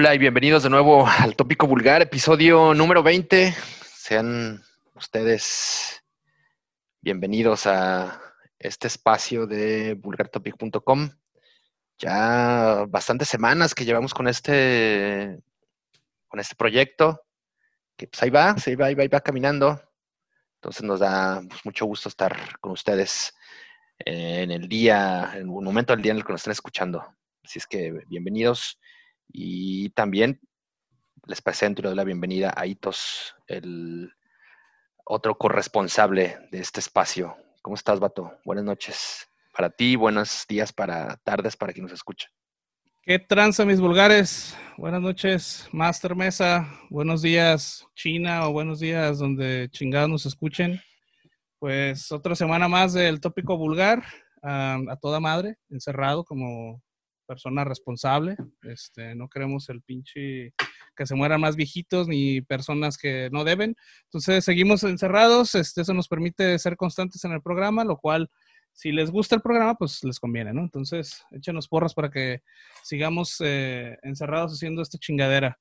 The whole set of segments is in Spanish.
Hola y bienvenidos de nuevo al Tópico Vulgar, episodio número 20. Sean ustedes bienvenidos a este espacio de vulgartopic.com. Ya bastantes semanas que llevamos con este, con este proyecto, que pues ahí va, se va, ahí va, ahí va caminando. Entonces nos da pues, mucho gusto estar con ustedes en el día, en un momento del día en el que nos estén escuchando. Así es que bienvenidos y también les presento y les doy la bienvenida a Itos, el otro corresponsable de este espacio. ¿Cómo estás, Vato? Buenas noches para ti, buenos días para tardes para quien nos escucha. ¿Qué tranza, mis vulgares? Buenas noches, Master Mesa. Buenos días, China, o buenos días donde chingados nos escuchen. Pues otra semana más del tópico vulgar, a toda madre, encerrado como persona responsable. Este, no queremos el pinche que se mueran más viejitos ni personas que no deben. Entonces seguimos encerrados. Este, eso nos permite ser constantes en el programa, lo cual, si les gusta el programa, pues les conviene, ¿no? Entonces, échenos porras para que sigamos eh, encerrados haciendo esta chingadera.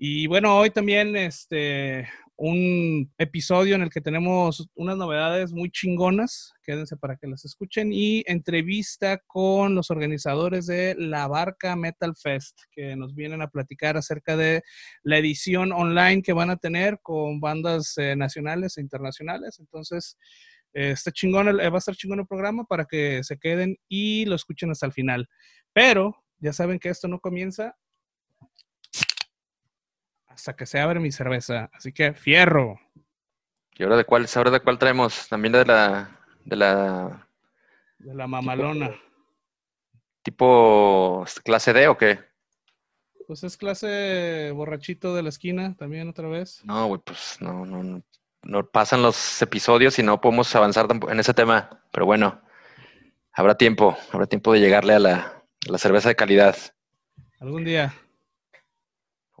Y bueno, hoy también este, un episodio en el que tenemos unas novedades muy chingonas, quédense para que las escuchen, y entrevista con los organizadores de la Barca Metal Fest, que nos vienen a platicar acerca de la edición online que van a tener con bandas eh, nacionales e internacionales. Entonces, eh, está chingón, va a estar chingón el programa para que se queden y lo escuchen hasta el final. Pero ya saben que esto no comienza hasta que se abre mi cerveza. Así que fierro. ¿Y ahora de cuál, ahora de cuál traemos? También de la, de la. De la mamalona. Tipo, clase D o qué? Pues es clase borrachito de la esquina también otra vez. No, güey, pues no, no, no, pasan los episodios y no podemos avanzar en ese tema. Pero bueno, habrá tiempo, habrá tiempo de llegarle a la, a la cerveza de calidad. Algún día.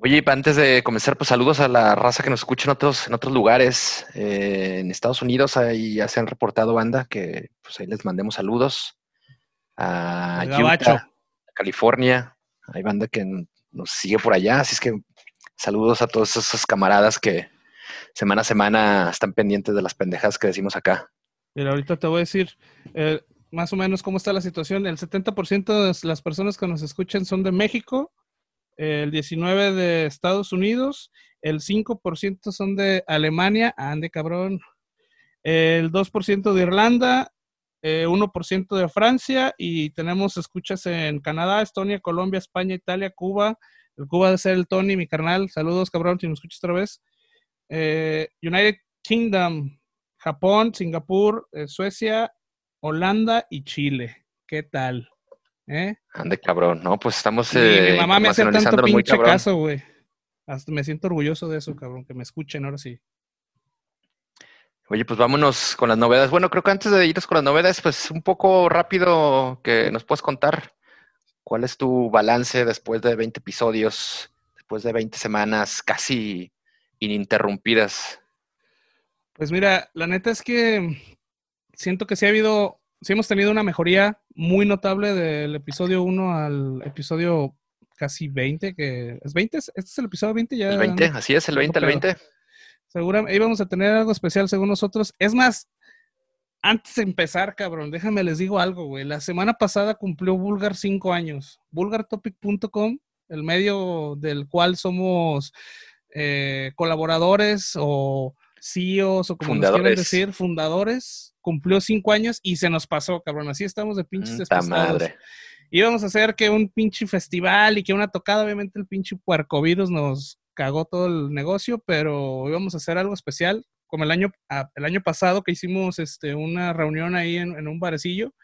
Oye, antes de comenzar, pues saludos a la raza que nos escucha en otros, en otros lugares. Eh, en Estados Unidos ahí ya se han reportado banda que pues ahí les mandemos saludos. A Utah, California. Hay banda que nos sigue por allá, así es que saludos a todos esos camaradas que semana a semana están pendientes de las pendejas que decimos acá. Mira, ahorita te voy a decir eh, más o menos cómo está la situación. El 70% de las personas que nos escuchan son de México, el 19% de Estados Unidos, el 5% son de Alemania, ande cabrón, el 2% de Irlanda, 1% eh, de Francia y tenemos escuchas en Canadá, Estonia, Colombia, España, Italia, Cuba. El Cuba de ser el Tony, mi carnal. Saludos, cabrón, si me escuchas otra vez. Eh, United Kingdom, Japón, Singapur, eh, Suecia, Holanda y Chile. ¿Qué tal? ¿Eh? Ande cabrón, no, pues estamos. mi, eh, mamá me hace tanto pinche caso, güey. Hasta me siento orgulloso de eso, cabrón, que me escuchen ahora sí. Oye, pues vámonos con las novedades. Bueno, creo que antes de irnos con las novedades, pues un poco rápido que nos puedes contar cuál es tu balance después de 20 episodios, después de 20 semanas casi ininterrumpidas. Pues mira, la neta es que siento que sí ha habido sí hemos tenido una mejoría muy notable del episodio 1 al episodio casi 20, que es 20, este es el episodio 20 ya. El 20, así es, el 20 el 20. Seguramente íbamos a tener algo especial según nosotros. Es más, antes de empezar, cabrón, déjame les digo algo, güey. La semana pasada cumplió Vulgar 5 años. Vulgartopic.com, el medio del cual somos eh, colaboradores o CEOs o como fundadores. quieren decir, fundadores cumplió cinco años y se nos pasó, cabrón. Así estamos de pinches despastados. Íbamos a hacer que un pinche festival y que una tocada, obviamente el pinche puercovirus nos cagó todo el negocio, pero íbamos a hacer algo especial, como el año, el año pasado que hicimos este, una reunión ahí en, un barecillo.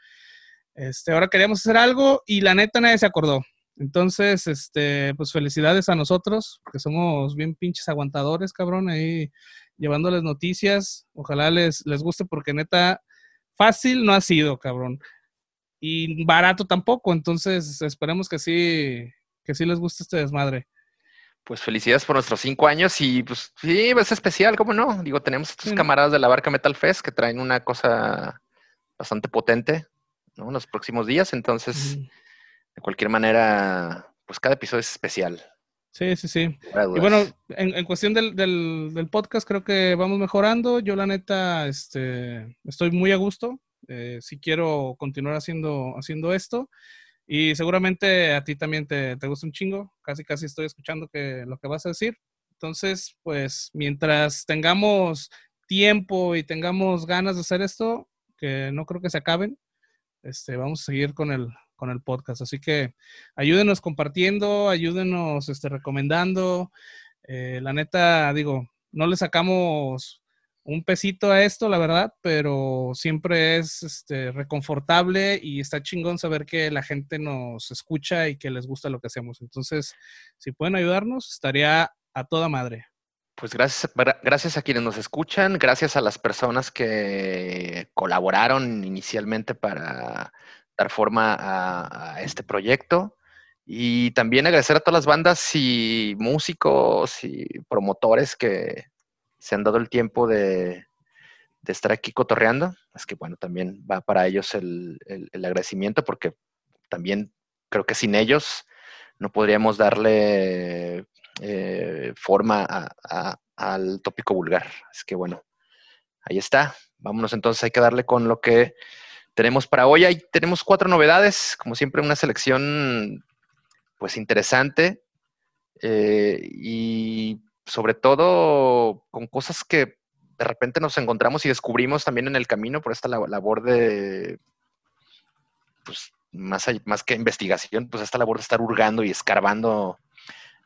Este, ahora queríamos hacer algo y la neta nadie se acordó. Entonces, este, pues felicidades a nosotros, que somos bien pinches aguantadores, cabrón, ahí llevándoles noticias. Ojalá les, les guste porque neta, fácil no ha sido, cabrón. Y barato tampoco, entonces esperemos que sí, que sí les guste este desmadre. Pues felicidades por nuestros cinco años y pues sí, es especial, ¿cómo no? Digo, tenemos estos camaradas de la Barca Metal Fest que traen una cosa bastante potente, ¿no? En los próximos días, entonces, de cualquier manera, pues cada episodio es especial. Sí, sí, sí. Y bueno, en, cuestión del, del, podcast, creo que vamos mejorando. Yo, la neta, este, estoy muy a gusto. Eh, si quiero continuar haciendo, haciendo esto. Y seguramente a ti también te, te, gusta un chingo. Casi, casi estoy escuchando que, lo que vas a decir. Entonces, pues, mientras tengamos tiempo y tengamos ganas de hacer esto, que no creo que se acaben, este, vamos a seguir con el, con el podcast. Así que ayúdenos compartiendo, ayúdenos este, recomendando. Eh, la neta, digo, no le sacamos un pesito a esto, la verdad, pero siempre es este, reconfortable y está chingón saber que la gente nos escucha y que les gusta lo que hacemos. Entonces, si pueden ayudarnos, estaría a toda madre. Pues gracias, gracias a quienes nos escuchan, gracias a las personas que colaboraron inicialmente para dar forma a, este proyecto. Y también agradecer a todas las bandas y músicos y promotores que se han dado el tiempo de, estar aquí cotorreando. Es que bueno, también va para ellos el, agradecimiento porque también creo que sin ellos no podríamos darle eh, forma al tópico vulgar. Es que bueno, ahí está. Vámonos entonces, hay que darle con lo que tenemos para hoy. Ahí tenemos cuatro novedades, como siempre una selección pues interesante eh, y sobre todo con cosas que de repente nos encontramos y descubrimos también en el camino por esta labor de, pues más, más que investigación, pues esta labor de estar hurgando y escarbando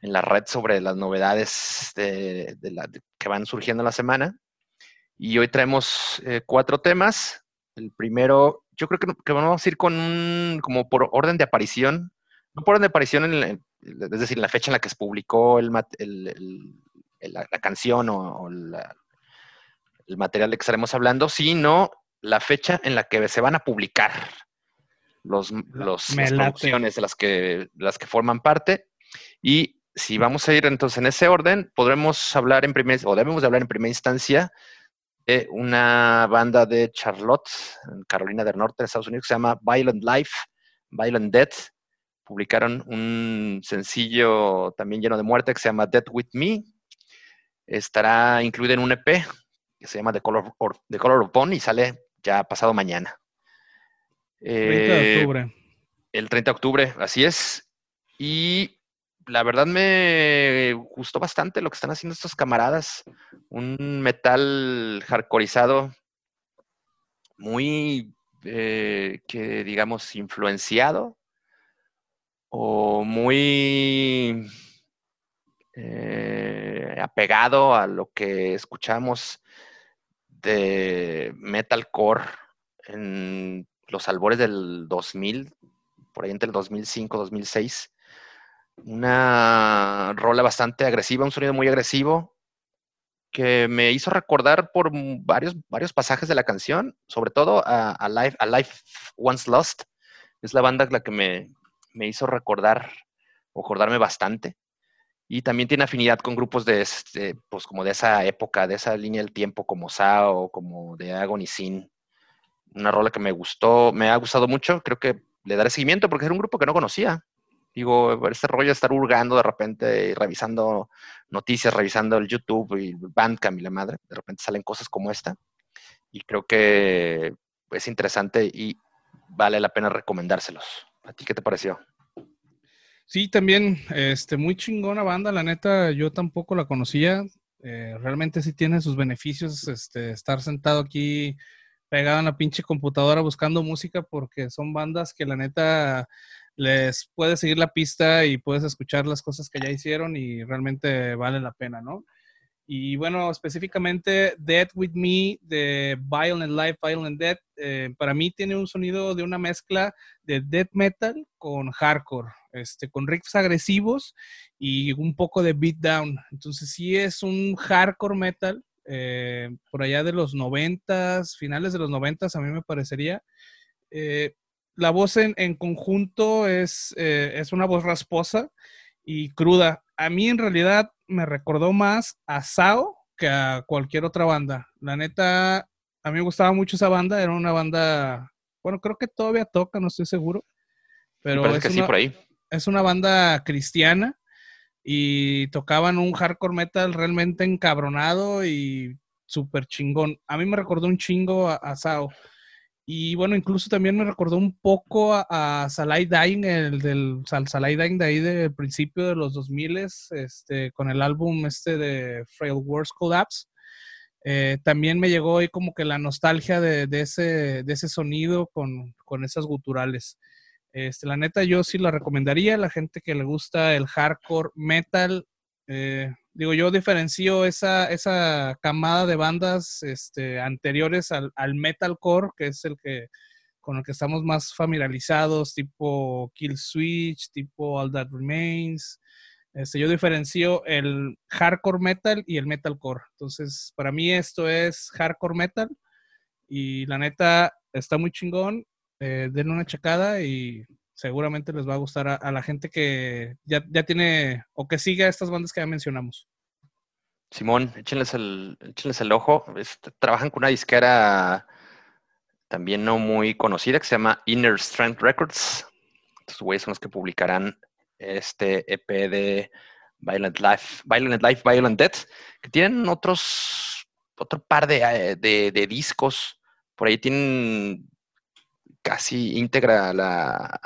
en la red sobre las novedades de, que van surgiendo en la semana. Y hoy traemos eh, cuatro temas. El primero, yo creo que, vamos a ir con un, como por orden de aparición, no por orden de aparición, en es decir, la fecha en la que se publicó el, la, canción o, el material de que estaremos hablando, sino la fecha en la que se van a publicar los, los las producciones de las que, las que forman parte. Y si vamos a ir entonces en ese orden, podremos hablar en primer, o debemos de hablar en primera instancia una banda de Charlotte, en Carolina del Norte, Estados Unidos, que se llama Violent Life, Violent Death. Publicaron un sencillo también lleno de muerte que se llama Dead With Me. Estará incluido en un EP que se llama The Color, The Color of Bone y sale ya pasado mañana. 30 de eh, octubre. El 30 de octubre, así es. Y la verdad me gustó bastante lo que están haciendo estos camaradas. Un metal hardcoreizado muy, eh, que digamos, influenciado o muy eh, apegado a lo que escuchamos de metalcore en los albores del 2000, por ahí entre el 2005 y 2006 una rola bastante agresiva, un sonido muy agresivo, que me hizo recordar por varios, varios pasajes de la canción, sobre todo a, Life, Once Lost. Es la banda la que me, hizo recordar o acordarme bastante. Y también tiene afinidad con grupos de, este, pues como de esa época, de esa línea del tiempo, como Sao, como de Agony Sin. Una rola que me gustó, me ha gustado mucho. Creo que le daré seguimiento porque era un grupo que no conocía. Digo, este rollo de estar hurgando de repente revisando noticias, revisando el YouTube y Bandcamp y la madre, de repente salen cosas como esta. Y creo que es interesante y vale la pena recomendárselos. ¿A ti qué te pareció? Sí, también, este, muy chingona banda, la neta, yo tampoco la conocía. Eh, realmente sí tiene sus beneficios, este, estar sentado aquí pegado en la pinche computadora buscando música, porque son bandas que la neta les puedes seguir la pista y puedes escuchar las cosas que ya hicieron y realmente vale la pena, ¿no? Y bueno, específicamente Dead With Me de Violent Life, Violent Dead, eh, para mí tiene un sonido de una mezcla de death metal con hardcore, este, con riffs agresivos y un poco de beatdown. Entonces sí es un hardcore metal, eh, por allá de los noventas, finales de los noventas a mí me parecería. Eh, la voz en, conjunto es, eh, es, una voz rasposa y cruda. A mí en realidad me recordó más a Sao que a cualquier otra banda. La neta, a mí me gustaba mucho esa banda. Era una banda, bueno, creo que todavía toca, no estoy seguro. Pero es, una, es una banda cristiana y tocaban un hardcore metal realmente encabronado y súper chingón. A mí me recordó un chingo a, Sao. Y bueno, incluso también me recordó un poco a, Salai Dying, el del Salai Dying de ahí del principio de los 2000 este, con el álbum este de Frail Wars Collapse. Eh, también me llegó ahí como que la nostalgia de, ese, de ese sonido con, con esas guturales. Este, la neta, yo sí la recomendaría a la gente que le gusta el hardcore metal. Eh, digo, yo diferencio esa, esa camada de bandas este, anteriores al, al, metalcore, que es el que con el que estamos más familiarizados, tipo Kill Switch, tipo All That Remains. Este, yo diferencio el hardcore metal y el metalcore. Entonces, para mí esto es hardcore metal y la neta está muy chingón eh, den una checada y seguramente les va a gustar a, la gente que ya, tiene o que siga estas bandas que ya mencionamos. Simón, échenles el, el ojo. Trabajan con una disquera también no muy conocida que se llama Inner Strength Records. Estos güeyes son los que publicarán este EP de Violent Life, Violent Life, Violent Death, que tienen otros, otro par de, eh, de, de discos. Por ahí tienen casi íntegra la,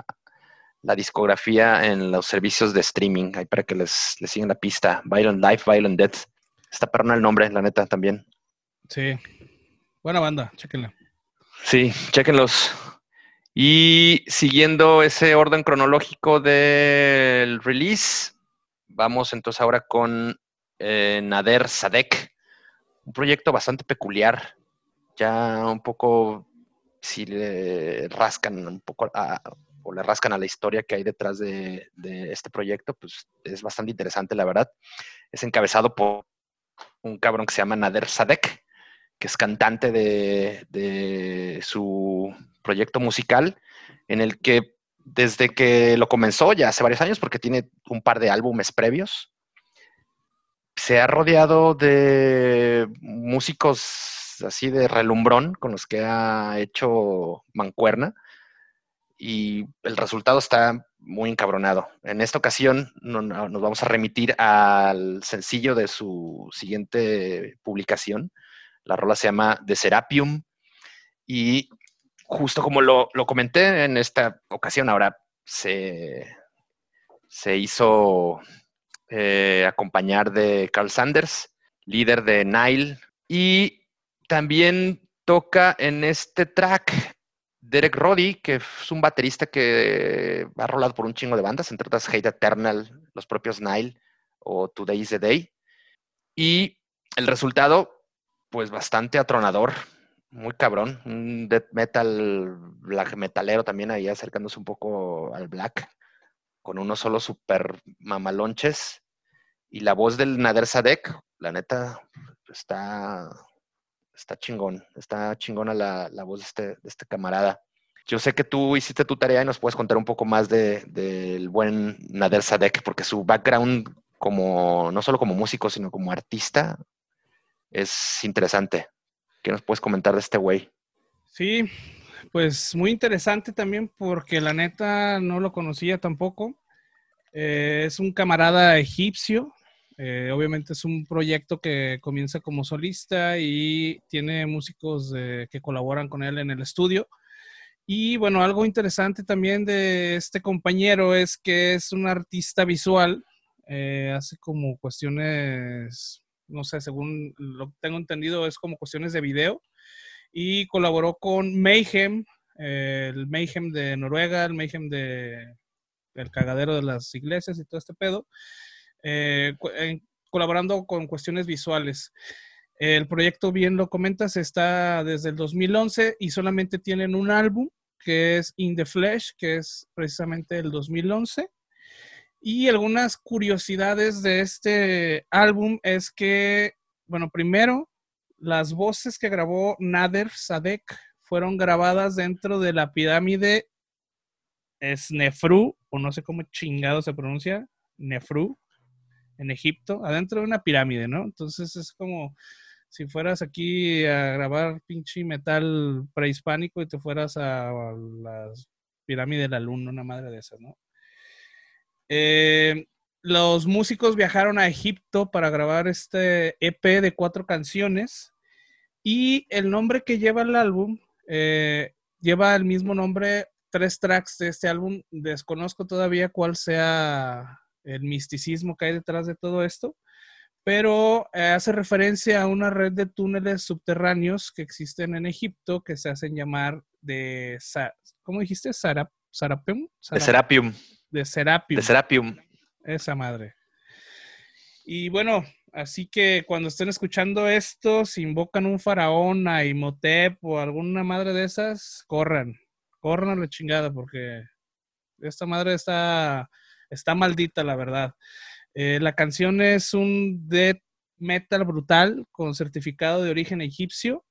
la discografía en los servicios de streaming, ahí para que les, les sigan la pista. Violent Life, Violent Death. Está perrona el nombre, la neta, también. Sí. Buena banda, chéquenla. Sí, chéquenlos. Y siguiendo ese orden cronológico del release, vamos entonces ahora con eh, Nader Sadek, un proyecto bastante peculiar, ya un poco si le rascan un poco o le rascan a la historia que hay detrás de, este proyecto, pues es bastante interesante, la verdad. Es encabezado por un cabrón que se llama Nader Sadek, que es cantante de, su proyecto musical, en el que desde que lo comenzó, ya hace varios años, porque tiene un par de álbumes previos, se ha rodeado de músicos así de relumbrón con los que ha hecho Mancuerna y el resultado está muy encabronado. En esta ocasión nos vamos a remitir al sencillo de su siguiente publicación. La rola se llama The Serapium y justo como lo, comenté en esta ocasión, ahora se, se hizo eh, acompañar de Carl Sanders, líder de Nile, y también toca en este track Derek Roddy, que es un baterista que ha rolado por un chingo de bandas, entre otras Hate Eternal, los propios Nile o Today is the Day. Y el resultado, pues bastante atronador, muy cabrón. Un death metal, black metalero también ahí acercándose un poco al black, con unos solo super mamalonches. Y la voz del Nader Sadek, la neta, está está chingón, está chingona la, la voz de este, de este, camarada. Yo sé que tú hiciste tu tarea y nos puedes contar un poco más del de, buen Nader Sadek, porque su background como, no solo como músico, sino como artista, es interesante. ¿Qué nos puedes comentar de este güey? Sí, pues muy interesante también porque la neta no lo conocía tampoco. Eh, es un camarada egipcio, eh, obviamente es un proyecto que comienza como solista y tiene músicos que colaboran con él en el estudio. Y bueno, algo interesante también de este compañero es que es un artista visual, eh, hace como cuestiones, no sé, según lo que tengo entendido, es como cuestiones de video. Y colaboró con Mayhem, eh, el Mayhem de Noruega, el Mayhem de el cagadero de las iglesias y todo este pedo. Eh, colaborando con cuestiones visuales. El proyecto, bien lo comentas, está desde el 2011 y solamente tienen un álbum que es In the Flesh, que es precisamente el 2011. Y algunas curiosidades de este álbum es que, bueno, primero, las voces que grabó Nader Sadek fueron grabadas dentro de la pirámide Snefru, o no sé cómo chingado se pronuncia, Nefru, en Egipto, adentro de una pirámide, ¿no? Entonces es como si fueras aquí a grabar pinche metal prehispánico y te fueras a, las pirámides de la luna, una madre de esas, ¿no? Eh, los músicos viajaron a Egipto para grabar este EP de cuatro canciones y el nombre que lleva el álbum eh, lleva el mismo nombre, tres tracks de este álbum. Desconozco todavía cuál sea el misticismo que hay detrás de todo esto, pero eh, hace referencia a una red de túneles subterráneos que existen en Egipto que se hacen llamar de, ¿cómo dijiste? Sarap, Sarapium. De Serapium. De Serapium. De Serapium. Esa madre. Y bueno, así que cuando estén escuchando esto, si invocan un faraón a Imhotep o alguna madre de esas, corran. Corran a la chingada porque esta madre está, está maldita, la verdad. Eh, la canción es un death metal brutal con certificado de origen egipcio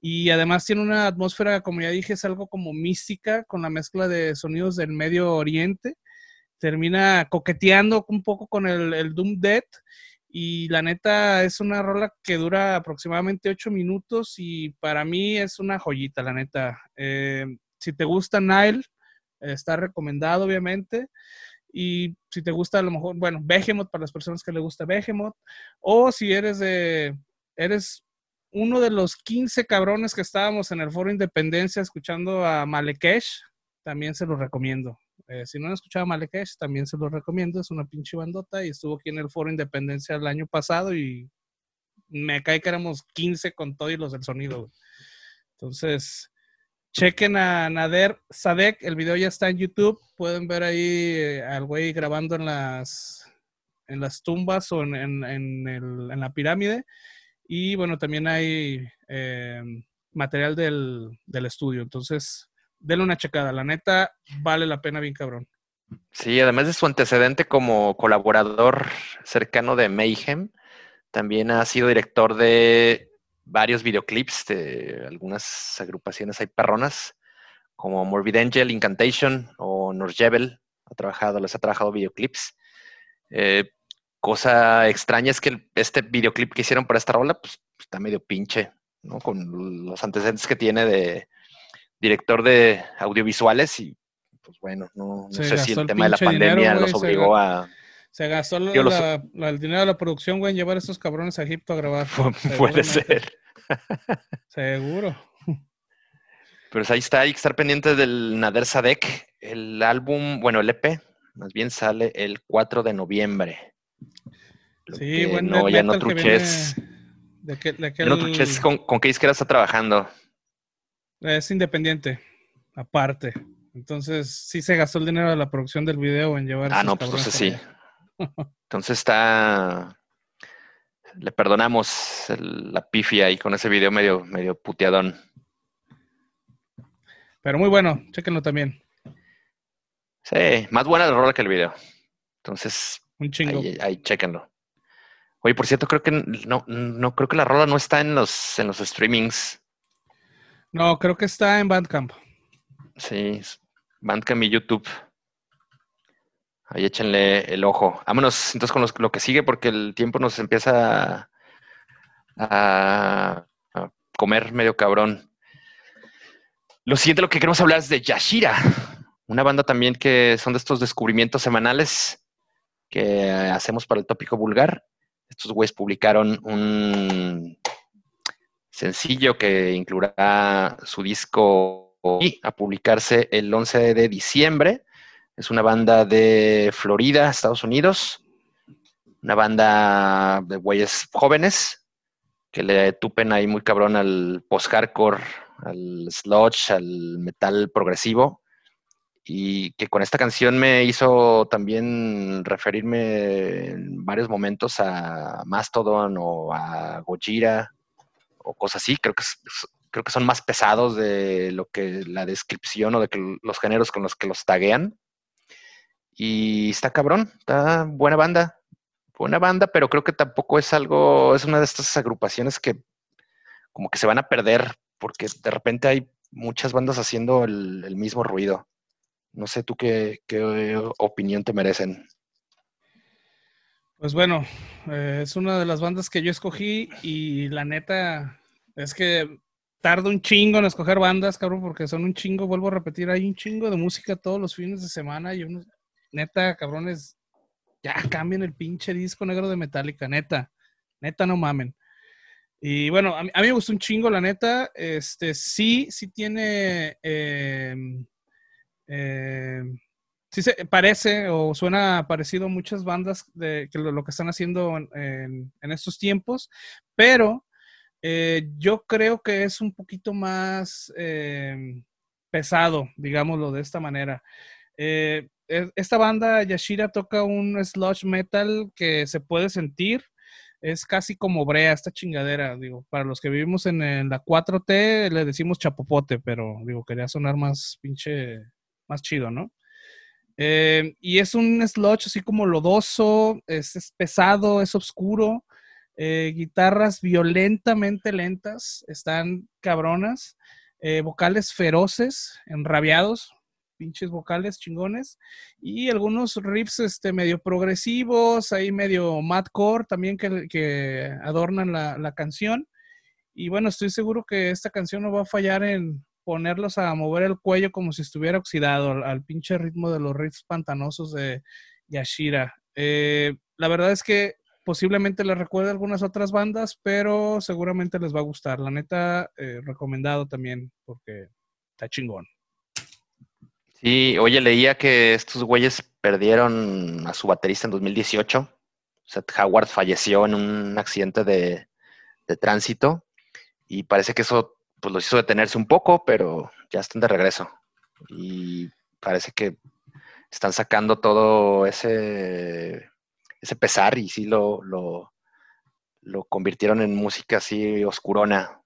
y además tiene una atmósfera, como ya dije, es algo como mística con la mezcla de sonidos del Medio Oriente. Termina coqueteando un poco con el, Doom Death y la neta es una rola que dura aproximadamente ocho minutos y para mí es una joyita, la neta. Eh, si te gusta Nile, está recomendado obviamente. Y si te gusta a lo mejor, bueno, Behemoth para las personas que le gusta Behemoth. O si eres de, eres uno de los 15 cabrones que estábamos en el Foro Independencia escuchando a Malekesh, también se lo recomiendo. Eh, si no han escuchado a Malekesh, también se lo recomiendo. Es una pinche bandota y estuvo aquí en el Foro Independencia el año pasado y me cae que éramos 15 con todo y los del sonido. Entonces, Chequen a Nader Sadek, el video ya está en YouTube. Pueden ver ahí eh, al güey grabando en las, en las tumbas o en, en, la pirámide. Y bueno, también hay eh, material del, del, estudio. Entonces, denle una checada. La neta, vale la pena bien cabrón. Sí, además de su antecedente como colaborador cercano de Mayhem, también ha sido director de varios videoclips de algunas agrupaciones hay perronas, como Morbid Angel, Incantation o Norjebel. Ha trabajado, les ha trabajado videoclips. Eh, cosa extraña es que este videoclip que hicieron para esta rola, pues está medio pinche, ¿no? Con los antecedentes que tiene de director de audiovisuales y pues bueno, no, sé si el tema de la pandemia los obligó a se gastó el dinero de la producción, güey, en llevar a estos cabrones a Egipto a grabar. Puede ser. Seguro. Pero ahí está, hay que estar pendiente del Nader Sadek. El álbum, bueno, el EP, más bien sale el 4 de noviembre. sí, bueno, no, ya no truches. De no truches con, con qué disquera está trabajando. Es independiente, aparte. Entonces, sí se gastó el dinero de la producción del video en llevar. Ah, no, pues entonces sí. Entonces está. Le perdonamos la pifia ahí con ese video medio, medio puteadón. Pero muy bueno, chéquenlo también. Sí, más buena la rola que el video. Entonces, un chingo. Ahí, ahí chéquenlo. Oye, por cierto, creo que no, no creo que la rola no está en los, en los streamings. No, creo que está en Bandcamp. Sí, Bandcamp y YouTube. Ahí échenle el ojo. Vámonos entonces con lo que sigue porque el tiempo nos empieza a, comer medio cabrón. Lo siguiente lo que queremos hablar es de Yashira, una banda también que son de estos descubrimientos semanales que hacemos para el tópico vulgar. Estos güeyes publicaron un sencillo que incluirá su disco y a publicarse el 11 de diciembre. Es una banda de Florida, Estados Unidos. Una banda de güeyes jóvenes que le tupen ahí muy cabrón al post-hardcore, al sludge, al metal progresivo. Y que con esta canción me hizo también referirme en varios momentos a Mastodon o a Gojira o cosas así. Creo que, creo que son más pesados de lo que la descripción o de que los géneros con los que los taguean. Y está cabrón, está buena banda, buena banda, pero creo que tampoco es algo, es una de estas agrupaciones que como que se van a perder porque de repente hay muchas bandas haciendo el, mismo ruido. No sé tú qué, opinión te merecen. Pues bueno, eh, es una de las bandas que yo escogí y la neta es que tardo un chingo en escoger bandas, cabrón, porque son un chingo, vuelvo a repetir, hay un chingo de música todos los fines de semana y uno, neta, cabrones, ya cambien el pinche disco negro de Metallica, neta. Neta, no mamen. Y bueno, a mí, me gustó un chingo, la neta. Este, sí, sí tiene. Em, em, sí se parece o suena parecido a muchas bandas de que lo, que están haciendo en, estos tiempos, pero eh, yo creo que es un poquito más em, pesado, digámoslo de esta manera. Eh, esta banda, Yashira, toca un sludge metal que se puede sentir es casi como brea esta chingadera. Digo, para los que vivimos en, la 4T le decimos chapopote, pero digo, quería sonar más pinche, más chido, ¿no? Eh, y es un sludge así como lodoso, es, pesado, es oscuro. Eh, guitarras violentamente lentas, están cabronas. Eh, vocales feroces, enrabiados, pinches vocales chingones y algunos riffs este, medio progresivos, ahí medio madcore también que, que adornan la, canción. Y bueno, estoy seguro que esta canción no va a fallar en ponerlos a mover el cuello como si estuviera oxidado al, pinche ritmo de los riffs pantanosos de Yashira. Eh, la verdad es que posiblemente les recuerde algunas otras bandas, pero seguramente les va a gustar. La neta, eh, recomendado también porque está chingón. Sí, oye, leía que estos güeyes perdieron a su baterista en 2018. Seth Howard falleció en un accidente de, tránsito y parece que eso pues, los hizo detenerse un poco, pero ya están de regreso. Y parece que están sacando todo ese, ese pesar y sí lo, lo, convirtieron en música así oscurona,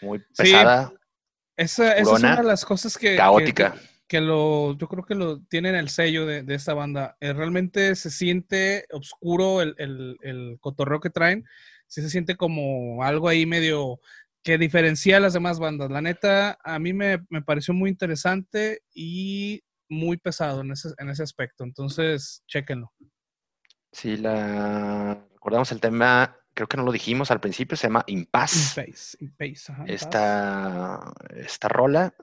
muy pesada. esa, es una de las cosas que... Caótica que lo, yo creo que lo tienen el sello de, esta banda. Eh, realmente se siente oscuro el, el, cotorreo que traen. Sí se siente como algo ahí medio que diferencia a las demás bandas. La neta, a mí me, pareció muy interesante y muy pesado en ese, en ese aspecto. Entonces, chéquenlo. Sí, la recordamos el tema, creo que no lo dijimos al principio, se llama Impasse. Impasse, esta, esta rola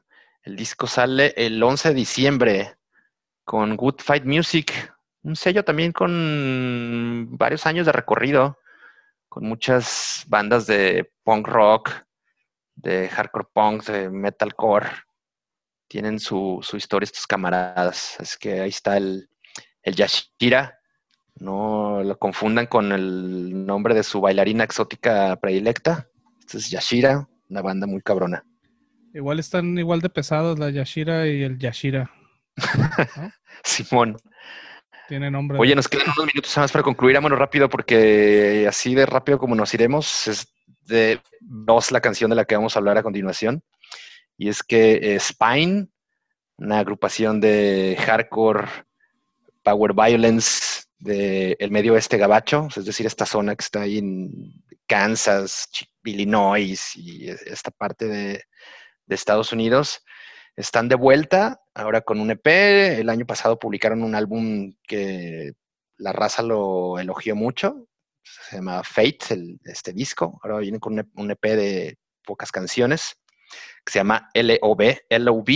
el disco sale el 11 de diciembre con Good Fight Music, un sello también con varios años de recorrido, con muchas bandas de punk rock, de hardcore punk, de metalcore. Tienen su, historia estos camaradas. Es que ahí está el, el Yashira. No lo confundan con el nombre de su bailarina exótica predilecta. Este es Yashira, una banda muy cabrona. Igual están igual de pesados la Yashira y el Yashira. Simón. Tiene nombre. Oye, nos quedan unos minutos más para concluir. Vámonos rápido porque así de rápido como nos iremos, es de dos la canción de la que vamos a hablar a continuación. Y es que Spine, una agrupación de hardcore, power violence del medio oeste gabacho, es decir, esta zona que está ahí en Kansas, Illinois y esta parte de, de Estados Unidos. Están de vuelta ahora con un EP. El año pasado publicaron un álbum que la raza lo elogió mucho. Se llama Fate, este disco. Ahora viene con un EP de pocas canciones que se llama LOB, LOB.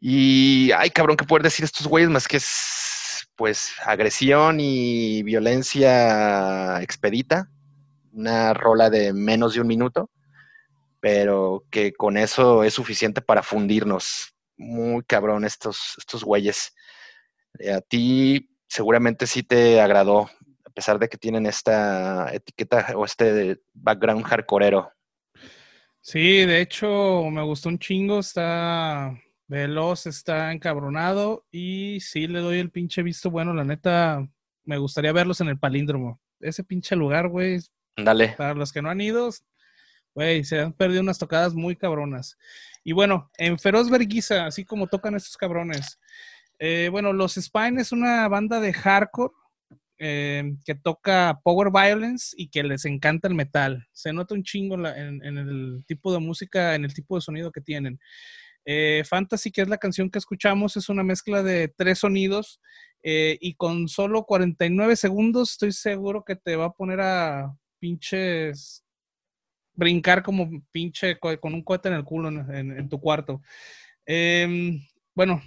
Y, ay, cabrón, ¿qué pueden decir estos güeyes más que es, pues, agresión y violencia expedita? Una rola de menos de un minuto pero que con eso es suficiente para fundirnos. Muy cabrón estos, estos güeyes. Eh, a ti seguramente sí te agradó, a pesar de que tienen esta etiqueta o este background hardcoreero. Sí, de hecho me gustó un chingo, está veloz, está encabronado y sí le doy el pinche visto bueno, la neta me gustaría verlos en el palíndromo. Ese pinche lugar, güey. Dale. Para los que no han ido, Güey, se han perdido unas tocadas muy cabronas. Y bueno, en Feroz Verguiza, así como tocan estos cabrones. Eh, bueno, Los Spine es una banda de hardcore eh, que toca power violence y que les encanta el metal. Se nota un chingo en, el tipo de música, en el tipo de sonido que tienen. Eh, Fantasy, que es la canción que escuchamos, es una mezcla de tres sonidos y con solo 49 segundos estoy seguro que te va a poner a pinches brincar como pinche con un cohete en el culo en, tu cuarto. Em, bueno,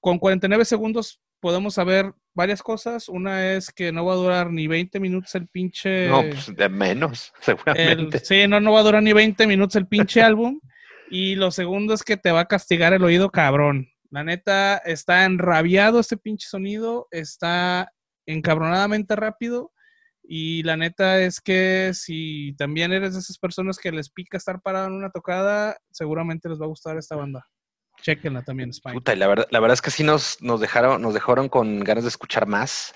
con 49 segundos podemos saber varias cosas. Una es que no va a durar ni 20 minutos el pinche. No, pues de menos, seguramente. sí, no, no va a durar ni 20 minutos el pinche álbum. Y lo segundo es que te va a castigar el oído cabrón. La neta, está enrabiado este pinche sonido, está encabronadamente rápido. Y la neta es que si también eres de esas personas que les pica estar parado en una tocada, seguramente les va a gustar esta banda. Chequenla también, Spine. Puta, la verdad, la verdad es que sí nos, nos dejaron, nos dejaron con ganas de escuchar más.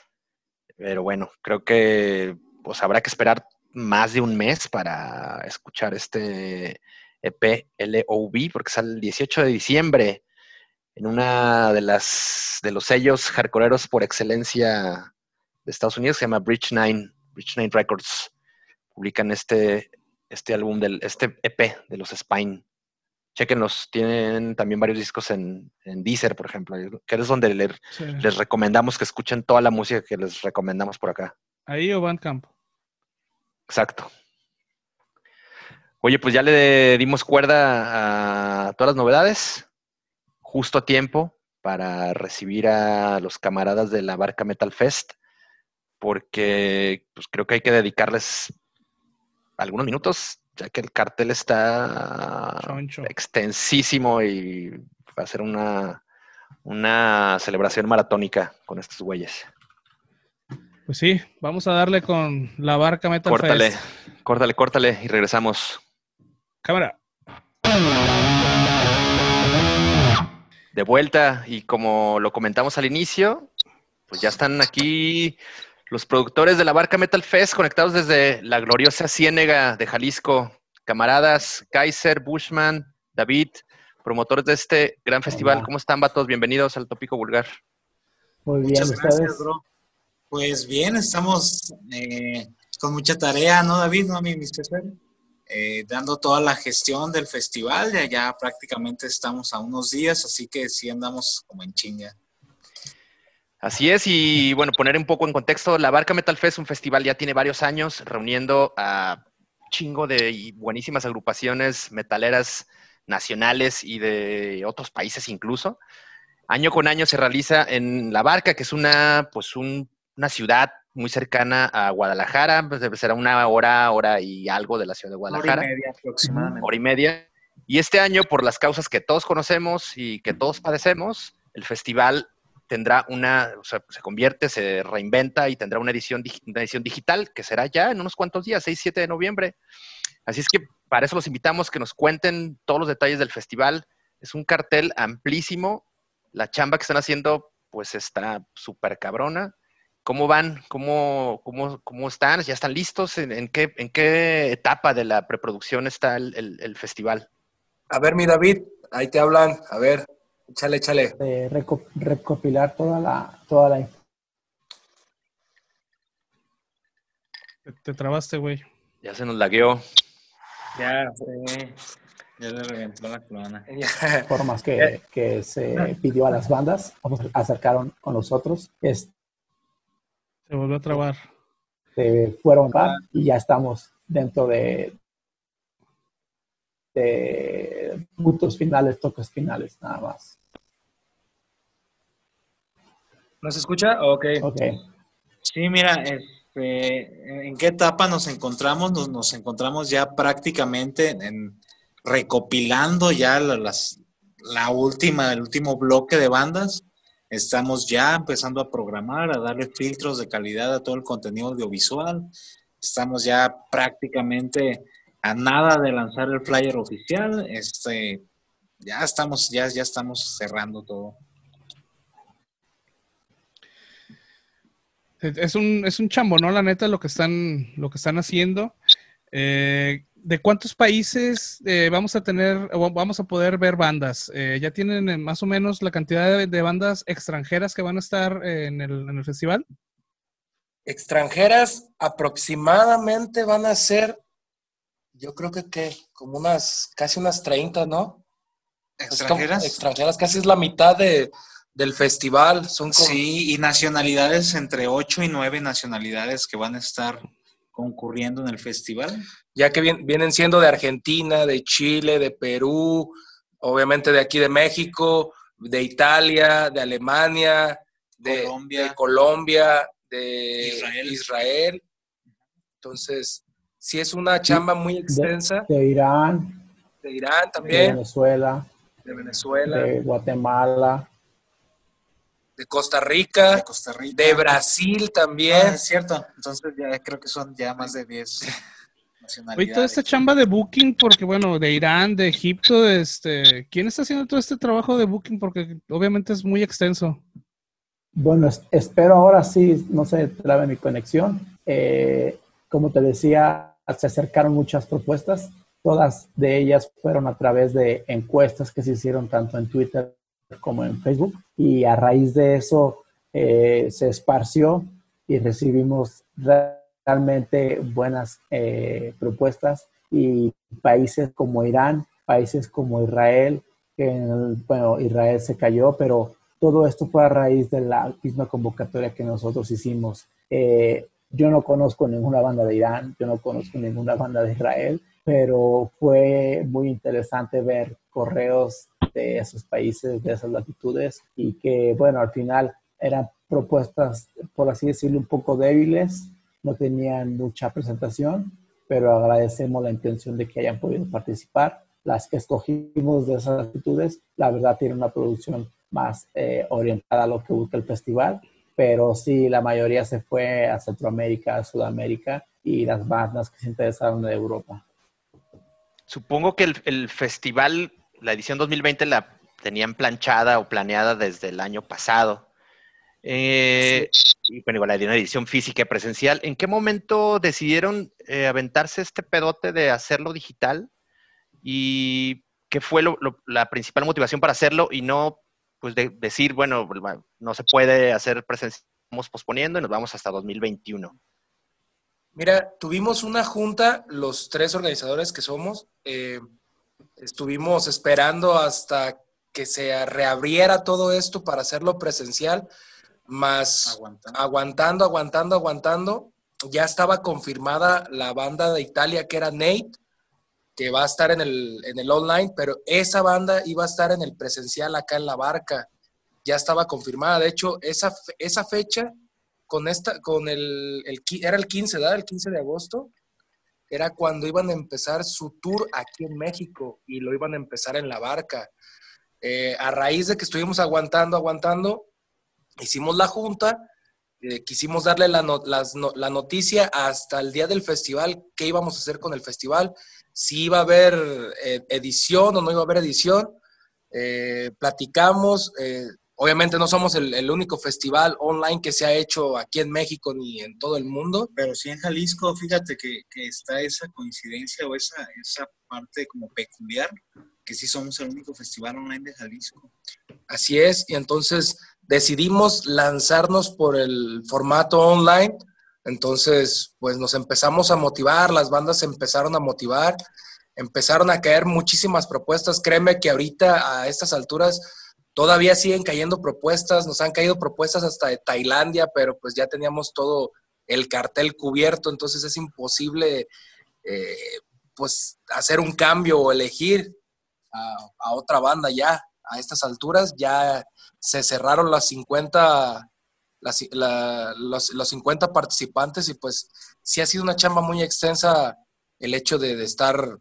Pero bueno, creo que pues habrá que esperar más de un mes para escuchar este EP LOV, porque sale el 18 de diciembre en una de las de los sellos hardcoreeros por excelencia de Estados Unidos, se llama Bridge Nine, Bridge Nine Records. Publican este, este álbum del, este EP de los Spine. Chequenlos, tienen también varios discos en, en Deezer, por ejemplo, que es donde les recomendamos que escuchen toda la música que les recomendamos por acá. Ahí o Bandcamp. Exacto. Oye, pues ya le dimos cuerda a todas las novedades, justo a tiempo para recibir a los camaradas de la Barca Metal Fest, porque pues, creo que hay que dedicarles algunos minutos, ya que el cartel está extensísimo y va a ser una, una celebración maratónica con estos güeyes. Pues sí, vamos a darle con la Barca Metal Fest. Córtale, córtale, córtale y regresamos. Cámara. De vuelta, y como lo comentamos al inicio, pues ya están aquí los productores de la Barca Metal Fest conectados desde la gloriosa Ciénega de Jalisco. Camaradas, Kaiser, Bushman, David, promotores de este gran festival. ¿Cómo están, vatos? Bienvenidos al Tópico Vulgar. Muy bien, Muchas gracias, bro. Pues bien, estamos eh, con mucha tarea, ¿no, David? ¿No, mi, mi eh, dando toda la gestión del festival. Ya, ya prácticamente estamos a unos días, así que sí andamos como en chinga. Así es, y bueno, poner un poco en contexto, la Barca Metal Fest, un festival ya tiene varios años reuniendo a chingo de buenísimas agrupaciones metaleras nacionales y de otros países incluso. Año con año se realiza en La Barca, que es una, pues una ciudad muy cercana a Guadalajara, pues será una hora, hora y algo de la ciudad de Guadalajara. Hora y media aproximadamente. Hora y media. Y este año, por las causas que todos conocemos y que todos padecemos, el festival tendrá una, o sea, se convierte, se reinventa y tendrá una edición, una edición digital que será ya en unos cuantos días, 6, 7 de noviembre. Así es que para eso los invitamos que nos cuenten todos los detalles del festival. Es un cartel amplísimo. La chamba que están haciendo, pues está súper cabrona. ¿Cómo van? ¿Cómo, cómo, cómo están? ¿Ya están listos? ¿En, qué, ¿En, qué, etapa de la preproducción está el, festival? A ver, mi David, ahí te hablan. A ver, échale, échale. recopilar toda la, toda la te, trabaste, güey. Ya se nos lagueó. Ya, sí. Ya le reventó la clona. Formas que, que se pidió a las bandas, vamos, acercaron con nosotros. Este, se volvió a trabar. Se fueron y ya estamos dentro de, de puntos finales, toques finales, nada más. ¿Nos escucha? Ok. Ok. Sí, mira, este, ¿en qué etapa nos encontramos? Nos, nos encontramos ya prácticamente en, recopilando ya las, la última, el último bloque de bandas Estamos ya empezando a programar, a darle filtros de calidad a todo el contenido audiovisual. Estamos ya prácticamente a nada de lanzar el flyer oficial. Este, ya estamos, ya, ya estamos cerrando todo. Es un, es un chambo, ¿no? La neta, lo que están, lo que están haciendo. Eh, ¿De cuántos países eh, vamos a tener o vamos a poder ver bandas? Eh, ¿Ya tienen más o menos la cantidad de, bandas extranjeras que van a estar en el, festival? Extranjeras aproximadamente van a ser, yo creo que, ¿qué? como unas, casi unas 30, ¿no? ¿Extranjeras? extranjeras, casi es la mitad de, del festival. Son Sí, y nacionalidades, entre 8 y 9 nacionalidades que van a estar concurriendo en el festival? Ya que vienen siendo de Argentina, de Chile, de Perú, obviamente de aquí de México, de Italia, de Alemania, de Colombia. de, Colombia, de Israel. Israel. Entonces, sí es una chamba muy extensa. De Irán, De Irán de también, Venezuela, de Venezuela, de, de. Costa Rica, de Costa Rica. de Brasil Ah, también. es cierto. Entonces ya creo que son ya más de 10 Oye, nacionalidades. toda esta chamba de booking, porque bueno, de Irán, de Egipto, este, ¿quién está haciendo todo este trabajo de booking? Porque obviamente es muy extenso. Bueno, es- espero ahora sí no se trabe mi conexión. Eh, como te decía, se acercaron muchas propuestas. Todas de ellas fueron a través de encuestas que se hicieron tanto en Twitter como en Facebook. Y a raíz de eso eh, se esparció y recibimos realmente buenas eh, propuestas. Y países como Irán, países como Israel, bueno, Israel se cayó, pero todo esto fue a raíz de la misma convocatoria que nosotros hicimos. Eh, yo no conozco ninguna banda de Irán, yo no conozco ninguna banda de Israel, pero fue muy interesante ver correos de esos países, de esas latitudes, y que, bueno, al final eran propuestas, por así decirlo, un poco débiles, no tenían mucha presentación, pero agradecemos la intención de que hayan podido participar. Las que escogimos de esas latitudes, la verdad, tienen una producción más eh, orientada a lo que busca el festival, pero sí, la mayoría se fue a Centroamérica, a Sudamérica y las bandas que se interesaron de Europa. Supongo que el, el festival, la edición 2020 la tenían planchada o planeada desde el año pasado. Eh, Y bueno, igual una edición física y presencial. ¿En qué momento decidieron eh, aventarse este pedote de hacerlo digital? ¿Y qué fue la principal motivación para hacerlo y no pues de- decir, bueno, no se puede hacer presencial, estamos posponiendo y nos vamos hasta 2021? Mira, tuvimos una junta, los tres organizadores que somos, eh, estuvimos esperando hasta que se reabriera todo esto para hacerlo presencial, más Aguantando. aguantando, aguantando, aguantando. Ya estaba confirmada la banda de Italia que era Nate, que va a estar en el, en el online, pero esa banda iba a estar en el presencial acá en la barca. Ya estaba confirmada. De hecho, esa, esa fecha con esta, con el, el era el 15, ¿verdad? El 15 de agosto. Era cuando iban a empezar su tour aquí en México y lo iban a empezar en la barca. Eh, a raíz de que estuvimos aguantando, aguantando, hicimos la junta, eh, quisimos darle la, la noticia hasta el día del festival, qué íbamos a hacer con el festival, si iba a haber eh, edición o no iba a haber edición. Platicamos, obviamente no somos el, el único festival online que se ha hecho aquí en México ni en todo el mundo. Pero sí en Jalisco, fíjate que, que está esa coincidencia o esa, esa parte como peculiar, que sí somos el único festival online de Jalisco. Así es, y entonces decidimos lanzarnos por el formato online. Entonces, pues nos empezamos a motivar, las bandas se empezaron a motivar, empezaron a caer muchísimas propuestas. Créeme que ahorita a estas alturas todavía siguen cayendo propuestas, nos han caído propuestas hasta de Tailandia, pero pues ya teníamos todo el cartel cubierto, entonces es imposible eh, pues hacer un cambio o elegir a, otra banda ya a estas alturas. Ya se cerraron las 50 las- la- los, los 50 participantes y pues sí ha sido una chamba muy extensa el hecho de, de estar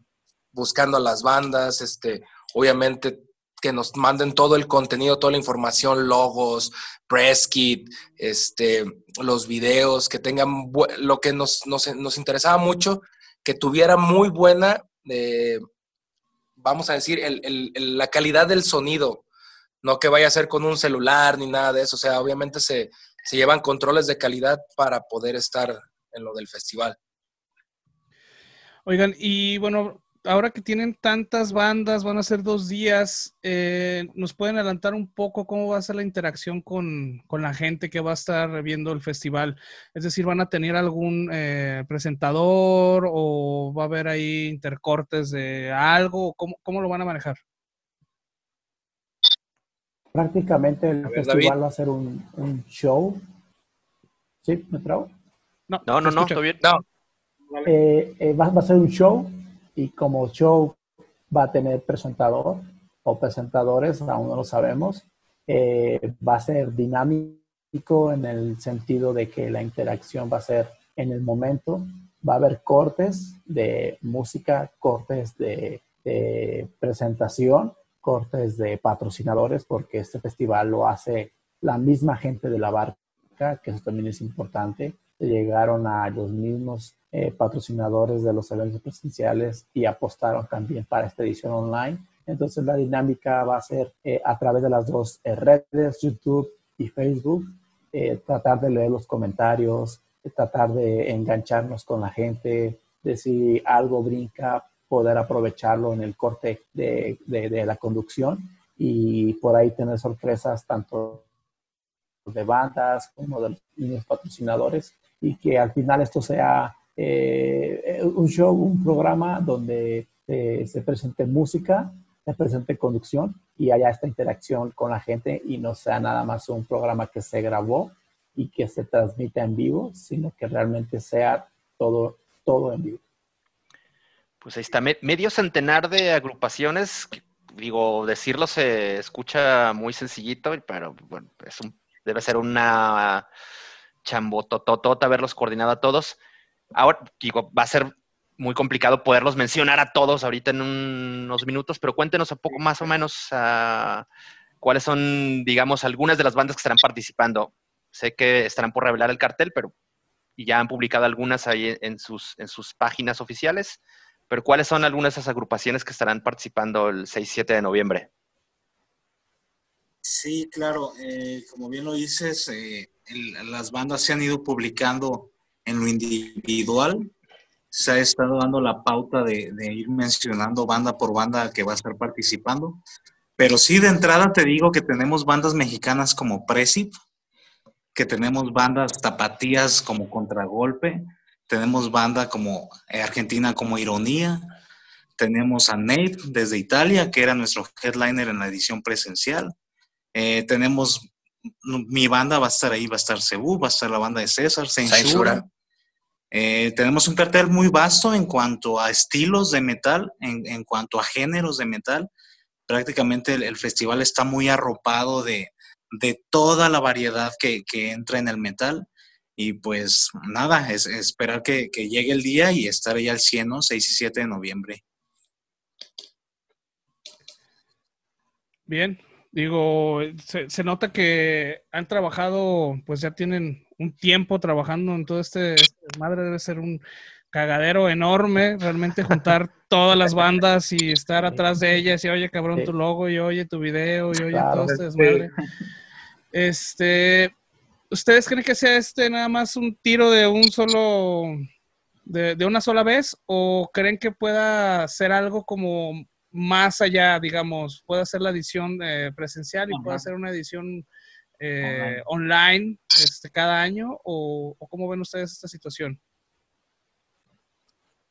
buscando a las bandas, este, obviamente que nos manden todo el contenido, toda la información, logos, press kit, este, los videos, que tengan lo que nos, nos, interesaba mucho, que tuviera muy buena, eh, vamos a decir, la calidad del sonido, no que vaya a ser con un celular ni nada de eso, o sea, obviamente se, se llevan controles de calidad para poder estar en lo del festival. Oigan, y bueno, ahora que tienen tantas bandas, van a ser dos días, eh, ¿nos pueden adelantar un poco cómo va a ser la interacción con, con la gente que va a estar viendo el festival? Es decir, ¿van a tener algún eh, presentador o va a haber ahí intercortes de algo? ¿Cómo, cómo lo van a manejar? Prácticamente el ver, festival David. va a ser un, un show. ¿Sí? ¿Me trabo? No, no, no, todo bien. No, Eh, eh, va, va a ser un show y como show va a tener presentador o presentadores, aún no lo sabemos. Eh, va a ser dinámico, en el sentido de que la interacción va a ser en el momento, va a haber cortes de música, cortes de, presentación, cortes de patrocinadores, porque este festival lo hace la misma gente de la barca, que eso también es importante. Llegaron a los mismos eh, patrocinadores de los eventos presenciales y apostaron también para esta edición online. Entonces la dinámica va a ser eh, a través de las dos eh, redes, YouTube y Facebook, tratar de leer los comentarios, tratar de engancharnos con la gente, de si algo brinca, poder aprovecharlo en el corte de, de, la conducción y por ahí tener sorpresas tanto de bandas como de los patrocinadores y que al final esto sea eh, un show, un programa donde eh, se presente música, se presente conducción y haya esta interacción con la gente y no sea nada más un programa que se grabó y que se transmita en vivo, sino que realmente sea todo, todo en vivo. Pues ahí está, medio centenar de agrupaciones, digo, decirlo se escucha muy sencillito, pero bueno, es un, debe ser una chambototota haberlos coordinado a todos. Ahora, digo, va a ser muy complicado poderlos mencionar a todos ahorita en unos minutos, pero cuéntenos un poco más o menos uh, cuáles son, digamos, algunas de las bandas que estarán participando. Sé que estarán por revelar el cartel, pero y ya han publicado algunas ahí en sus, en sus páginas oficiales. Pero ¿cuáles son algunas de esas agrupaciones que estarán participando el 6-7 de noviembre? Sí, claro. Eh, como bien lo dices, eh, las bandas se han ido publicando en lo individual. Se ha estado dando la pauta de, ir mencionando banda por banda que va a estar participando. Pero sí, de entrada te digo que tenemos bandas mexicanas como Presip, que tenemos bandas tapatías como Contragolpe, tenemos banda como eh, Argentina como Ironía, tenemos a Nate desde Italia, que era nuestro headliner en la edición presencial. Eh, tenemos, mi banda va a estar ahí, va a estar Cebú, va a estar la banda de César, Censura. Eh, tenemos un cartel muy vasto en cuanto a estilos de metal, en, cuanto a géneros de metal. Prácticamente el festival está muy arropado de, de toda la variedad que, entra en el metal. Y pues nada, es, esperar que, llegue el día y estar ahí al 100, 6 y 7 de noviembre. Bien, digo, se, nota que han trabajado, pues ya tienen un tiempo trabajando en todo este, este madre debe ser un cagadero enorme, realmente juntar todas las bandas y estar atrás de ellas y oye cabrón tu logo y oye tu video y oye todo este desmadre. Este, ¿ustedes creen que sea este nada más un tiro de un solo, de, una sola vez? ¿O creen que pueda ser algo como más allá, digamos, pueda ser la edición eh, presencial y pueda ser una edición eh, online. este, cada año? ¿O, cómo ven ustedes esta situación?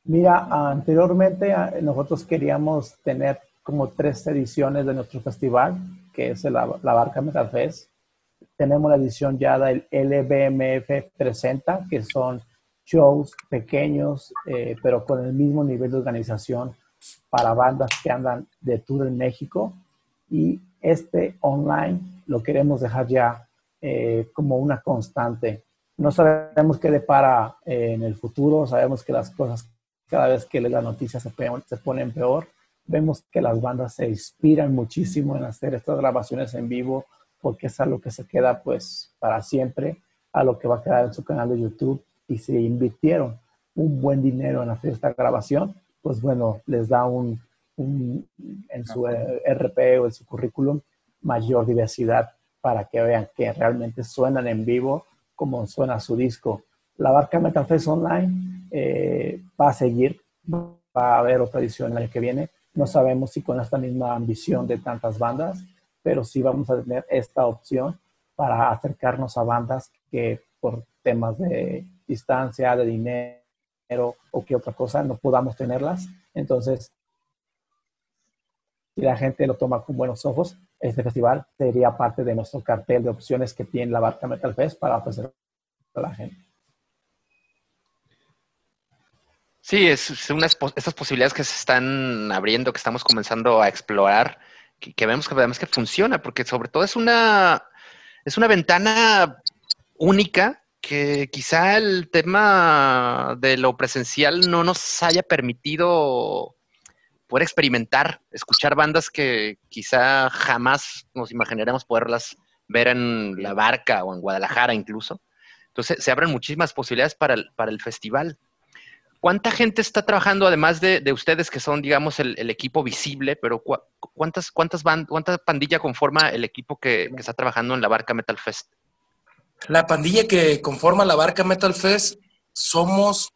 Mira, anteriormente nosotros queríamos tener como tres ediciones de nuestro festival, que es la, la Barca Metal Fest tenemos la edición ya del LBMF Presenta, que son shows pequeños, eh, pero con el mismo nivel de organización para bandas que andan de tour en México. Y este online lo queremos dejar ya eh, como una constante. No sabemos qué depara eh, en el futuro, sabemos que las cosas cada vez que la noticia se, se ponen peor. Vemos que las bandas se inspiran muchísimo en hacer estas grabaciones en vivo porque es algo que se queda pues para siempre, a lo que va a quedar en su canal de YouTube y si invirtieron un buen dinero en hacer esta grabación, pues bueno, les da un, en su RP o en su currículum mayor diversidad para que vean que realmente suenan en vivo como suena su disco. La Barca Metal Fest Online eh, va a seguir, va a haber otra edición el año que viene. No sabemos si con esta misma ambición de tantas bandas, pero sí vamos a tener esta opción para acercarnos a bandas que por temas de distancia, de dinero o que otra cosa no podamos tenerlas. Entonces, si la gente lo toma con buenos ojos, este festival sería parte de nuestro cartel de opciones que tiene la Barca Metal Fest para ofrecer a la gente. Sí, es, unas estas posibilidades que se están abriendo, que estamos comenzando a explorar que, vemos que además que funciona, porque sobre todo es una, es una ventana única que quizá el tema de lo presencial no nos haya permitido poder experimentar, escuchar bandas que quizá jamás nos imaginaremos poderlas ver en la barca o en Guadalajara incluso. Entonces se abren muchísimas posibilidades para el, festival. ¿Cuánta gente está trabajando, además de, ustedes que son, digamos, el, equipo visible, pero cuántas, cuántas band, cuánta pandilla conforma el equipo que, está trabajando en la Barca Metal Fest? La pandilla que conforma la Barca Metal Fest somos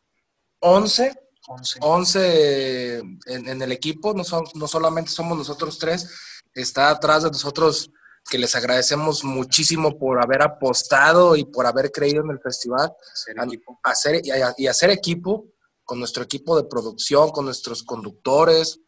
11, 11, en, el equipo, no, son, no solamente somos nosotros tres, está atrás de nosotros que les agradecemos muchísimo por haber apostado y por haber creído en el festival, hacer, y hacer equipo con nuestro equipo de producción, con nuestros conductores,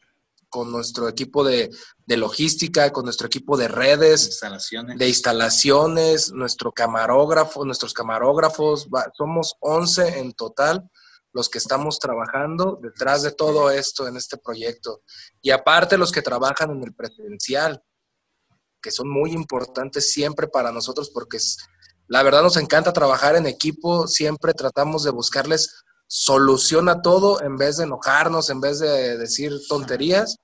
con nuestro equipo de, logística, con nuestro equipo de redes, instalaciones. de instalaciones, nuestro camarógrafo, nuestros camarógrafos, somos 11 en total los que estamos trabajando detrás de todo esto en este proyecto. Y aparte los que trabajan en el presencial, que son muy importantes siempre para nosotros porque la verdad nos encanta trabajar en equipo, siempre tratamos de buscarles soluciona todo en vez de enojarnos, en vez de decir tonterías.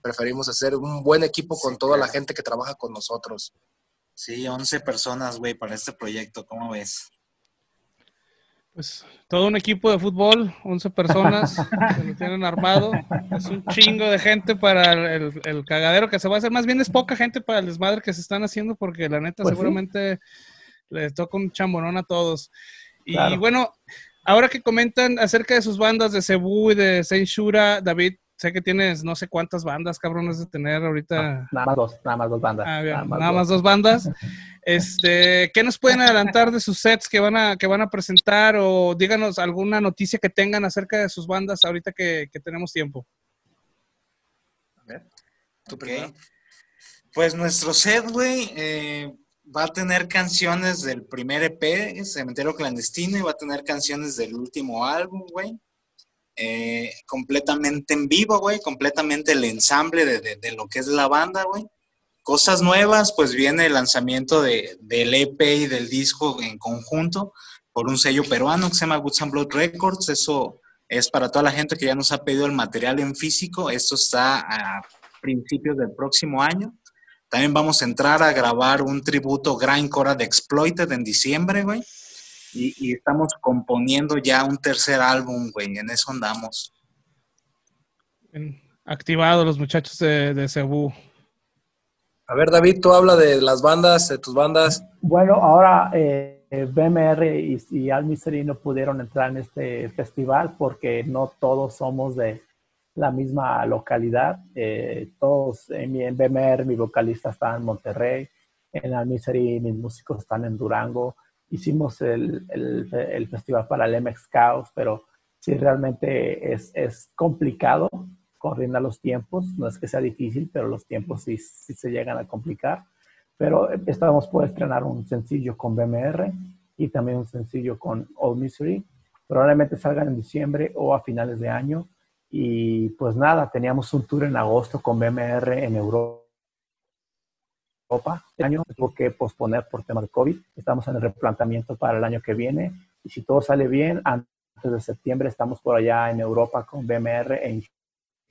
Preferimos hacer un buen equipo con toda la gente que trabaja con nosotros. Sí, 11 personas, güey, para este proyecto. ¿Cómo ves? Pues todo un equipo de fútbol, 11 personas que lo tienen armado. Es un chingo de gente para el, cagadero que se va a hacer. Más bien es poca gente para el desmadre que se están haciendo porque la neta pues seguramente les toca un chambonón a todos. Y bueno, Ahora que comentan acerca de sus bandas de Cebu y de Saint Shura, David, sé que tienes no sé cuántas bandas, cabrones, de tener ahorita. nada más dos, nada más dos bandas. Ah, nada, más, dos. bandas. Este, ¿qué nos pueden adelantar de sus sets que van a, que van a presentar? O díganos alguna noticia que tengan acerca de sus bandas ahorita que, tenemos tiempo. A ver, tú Pues nuestro set, güey, eh, va a tener canciones del primer EP, Cementerio Clandestino, y va a tener canciones del último álbum, güey. Eh, completamente en vivo, güey, completamente el ensamble de, lo que es la banda, güey. Cosas nuevas, pues viene el lanzamiento de, del EP y del disco en conjunto por un sello peruano que se llama Woods and Blood Records. Eso es para toda la gente que ya nos ha pedido el material en físico. Esto está a principios del próximo año. También vamos a entrar a grabar un tributo Grindcore de Exploited en diciembre, güey. Y, estamos componiendo ya un tercer álbum, güey. En eso andamos. Activados los muchachos de, de Cebu. A ver, David, tú habla de las bandas, de tus bandas. Bueno, ahora eh, BMR y, y Al no pudieron entrar en este festival porque no todos somos de, la misma localidad. Eh, todos en, mi, en BMR, mi vocalista está en Monterrey, en Almisery mis músicos están en Durango. Hicimos el, el, festival para el MX Chaos, pero sí realmente es, es complicado coordinar los tiempos. No es que sea difícil, pero los tiempos sí, sí se llegan a complicar. Pero estamos por estrenar un sencillo con BMR y también un sencillo con Old Misery. Probablemente salgan en diciembre o a finales de año. Y pues nada, teníamos un tour en agosto con BMR en Europa. Este año tuvo que posponer por tema de COVID. Estamos en el replanteamiento para el año que viene. Y si todo sale bien, antes de septiembre estamos por allá en Europa con BMR en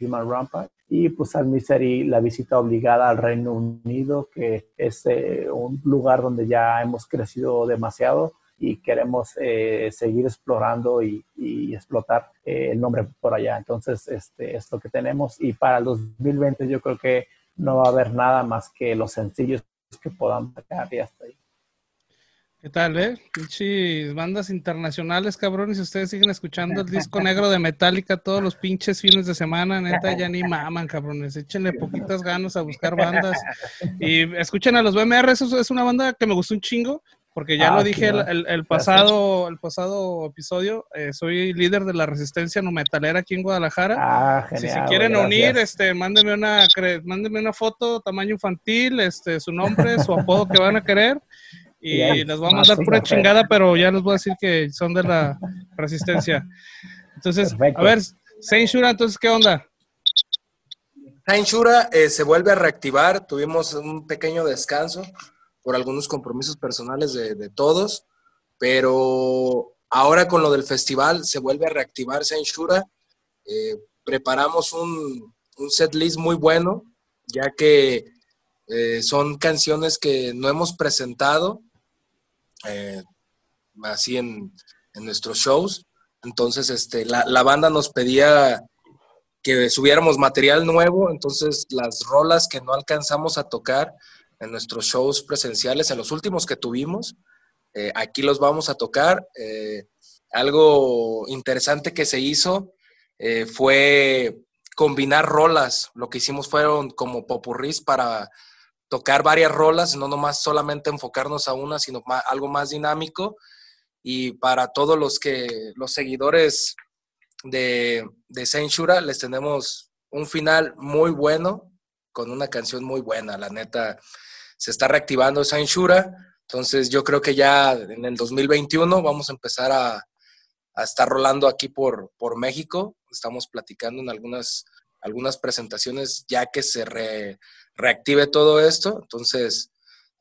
Human Rampage. Y pues al Misery la visita obligada al Reino Unido, que es eh, un lugar donde ya hemos crecido demasiado y queremos eh, seguir explorando y, explotar eh, el nombre por allá. Entonces, este, es lo que tenemos y para el 2020 yo creo que no va a haber nada más que los sencillos que podamos sacar y hasta ahí. ¿Qué tal, eh? Pinches bandas internacionales, cabrones. Si ustedes siguen escuchando el disco negro de Metallica todos los pinches fines de semana, neta, ya ni maman, cabrones. Échenle poquitas ganas a buscar bandas. Y escuchen a los BMR, eso es una banda que me gustó un chingo porque ya lo ah, dije el, pasado, el pasado episodio, eh, soy líder de la resistencia no metalera aquí en Guadalajara. Ah, si se quieren unir, este, mándenme una, mándenme una foto tamaño infantil, este, su nombre, su apodo que van a querer. Y les voy a mandar pura chingada, pero ya les voy a decir que son de la resistencia. Entonces, a ver, Saint Shura, entonces, ¿qué onda? Saint Shura eh, se vuelve a reactivar, tuvimos un pequeño descanso por algunos compromisos personales de, todos, pero ahora con lo del festival se vuelve a reactivar Senshura. Eh, preparamos un, set list muy bueno, ya que eh, son canciones que no hemos presentado eh, así en, en, nuestros shows. Entonces, este, la, banda nos pedía que subiéramos material nuevo, entonces las rolas que no alcanzamos a tocar en nuestros shows presenciales, en los últimos que tuvimos, eh, aquí los vamos a tocar. Eh, algo interesante que se hizo eh, fue combinar rolas. Lo que hicimos fueron como popurrís para tocar varias rolas, no nomás solamente enfocarnos a una, sino algo más dinámico. Y para todos los que los seguidores de, de Senshura les tenemos un final muy bueno con una canción muy buena, la neta. Se está reactivando Senshura, entonces yo creo que ya en el 2021 vamos a empezar a, a estar rolando aquí por, por México. Estamos platicando en algunas, algunas presentaciones ya que se reactive todo esto. Entonces,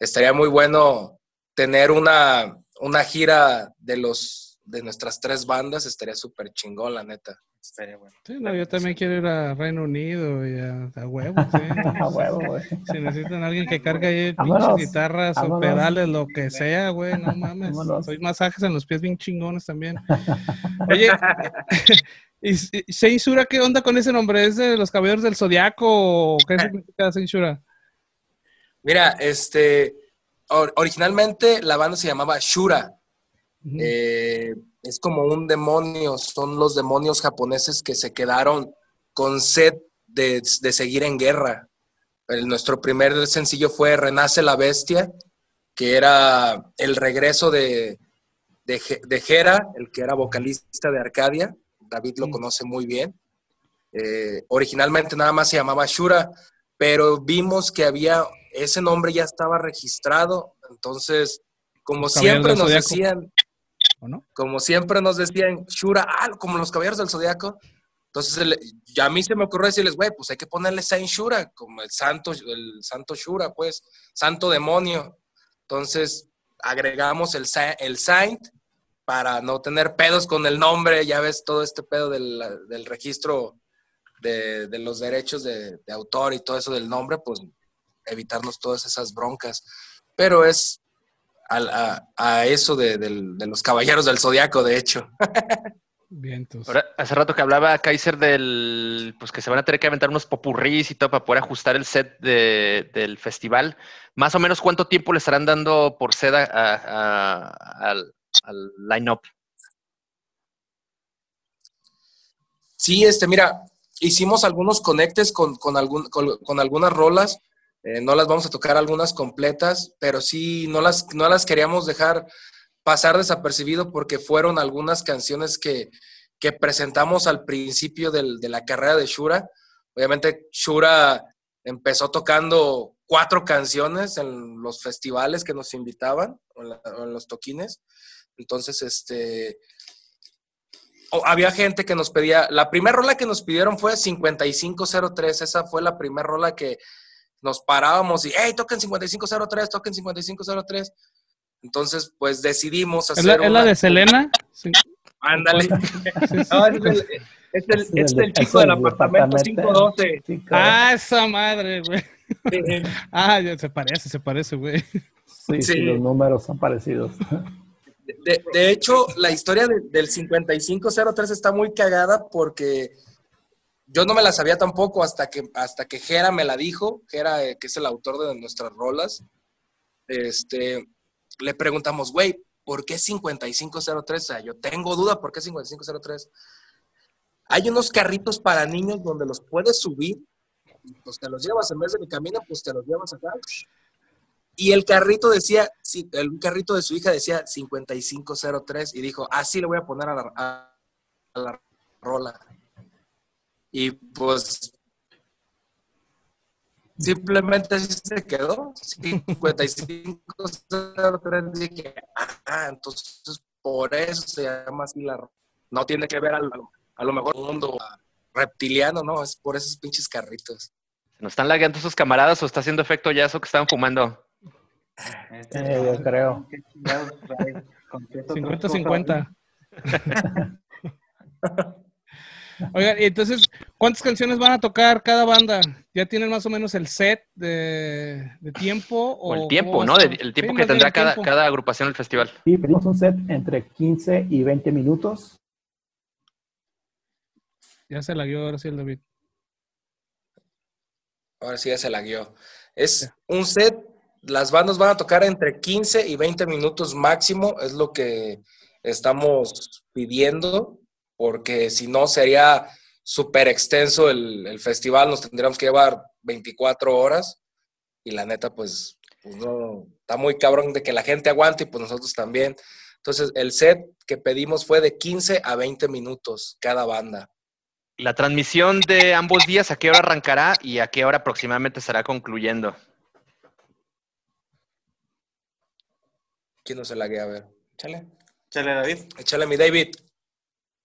estaría muy bueno tener una, una gira de los de nuestras tres bandas, estaría súper chingón, la neta. Estaría bueno. Sí, no, yo también quiero ir a Reino Unido y a, a huevo, sí. a huevo, güey. Si necesitan a alguien que cargue ahí pinches guitarras o pedales, lo que sea, güey, no mames. Soy masajes en los pies bien chingones también. Oye, ¿y Seinsura qué onda con ese nombre? ¿Es de los caballeros del Zodiaco o qué significa Seinsura? Mira, este, originalmente la banda se llamaba Shura. Eh, es como un demonio, son los demonios japoneses que se quedaron con sed de, seguir en guerra. El, nuestro primer sencillo fue Renace la Bestia, que era el regreso de, de, Hera, el que era vocalista de Arcadia. David lo conoce muy bien. Eh, originalmente nada más se llamaba Shura, pero vimos que había, ese nombre ya estaba registrado, entonces, como siempre nos decían, como siempre nos decían, Shura, ah, como los caballeros del zodiaco. Entonces, ya a mí se me ocurrió decirles, güey, pues hay que ponerle Saint Shura, como el santo, el santo Shura, pues, santo demonio. Entonces, agregamos el, Saint para no tener pedos con el nombre, ya ves todo este pedo del, registro de, los derechos de, de, autor y todo eso del nombre, pues evitarnos todas esas broncas. Pero es a, eso de, los caballeros del zodiaco, de hecho. Vientos. hace rato que hablaba Kaiser del, pues que se van a tener que aventar unos popurrís y todo para poder ajustar el set del festival. Más o menos, ¿cuánto tiempo le estarán dando por seda al, al line-up? Sí, este, mira, hicimos algunos conectes con, con, algún, con algunas rolas eh, no las vamos a tocar algunas completas, pero sí no las, no las queríamos dejar pasar desapercibido porque fueron algunas canciones que, que presentamos al principio del, de la carrera de Shura. Obviamente Shura empezó tocando cuatro canciones en los festivales que nos invitaban, en, en los toquines. Entonces, este, había gente que nos pedía, la primera rola que nos pidieron fue 5503, esa fue la primera rola que, nos parábamos y, hey, toquen 5503, toquen 5503. Entonces, pues decidimos hacer. ¿Es la, de Selena? Ándale. es el, es el, chico del apartamento 512. Ah, esa madre, güey. ah, ya se parece, se parece, güey. Sí, sí, los números son parecidos. De, de hecho, la historia de, del 5503 está muy cagada porque yo no me la sabía tampoco hasta que, hasta que Jera me la dijo, Jera, eh, que es el autor de nuestras rolas. Este, le preguntamos, güey, ¿por qué 5503? O sea, yo tengo duda, ¿por qué 5503? Hay unos carritos para niños donde los puedes subir, pues te los llevas en vez de mi camino, pues te los llevas acá. Y el carrito decía, el carrito de su hija decía 5503 y dijo, así le voy a poner a la, a la rola. Y pues simplemente así se quedó. 55 dije, ah, entonces por eso se llama así la no tiene que ver a lo mejor mundo reptiliano, no, es por esos pinches carritos. ¿Nos están lagueando sus camaradas o está haciendo efecto ya eso que estaban fumando? Eh, yo creo. 50-50. Oigan, y entonces, ¿cuántas canciones van a tocar cada banda? ¿Ya tienen más o menos el set de, tiempo? O, el tiempo, ¿no? el tiempo que tendrá cada, cada agrupación del festival. Sí, pedimos un set entre 15 y 20 minutos. Ya se la guió ahora sí el David. Ahora sí ya se la guió. Es un set, las bandas van a tocar entre 15 y 20 minutos máximo, es lo que estamos pidiendo porque si no sería súper extenso el, festival, nos tendríamos que llevar 24 horas y la neta, pues, pues, no, está muy cabrón de que la gente aguante y pues nosotros también. Entonces, el set que pedimos fue de 15 a 20 minutos cada banda. La transmisión de ambos días, ¿a qué hora arrancará y a qué hora aproximadamente estará concluyendo? ¿Quién no se la guía? A ver, échale. Échale, David. Échale, mi David.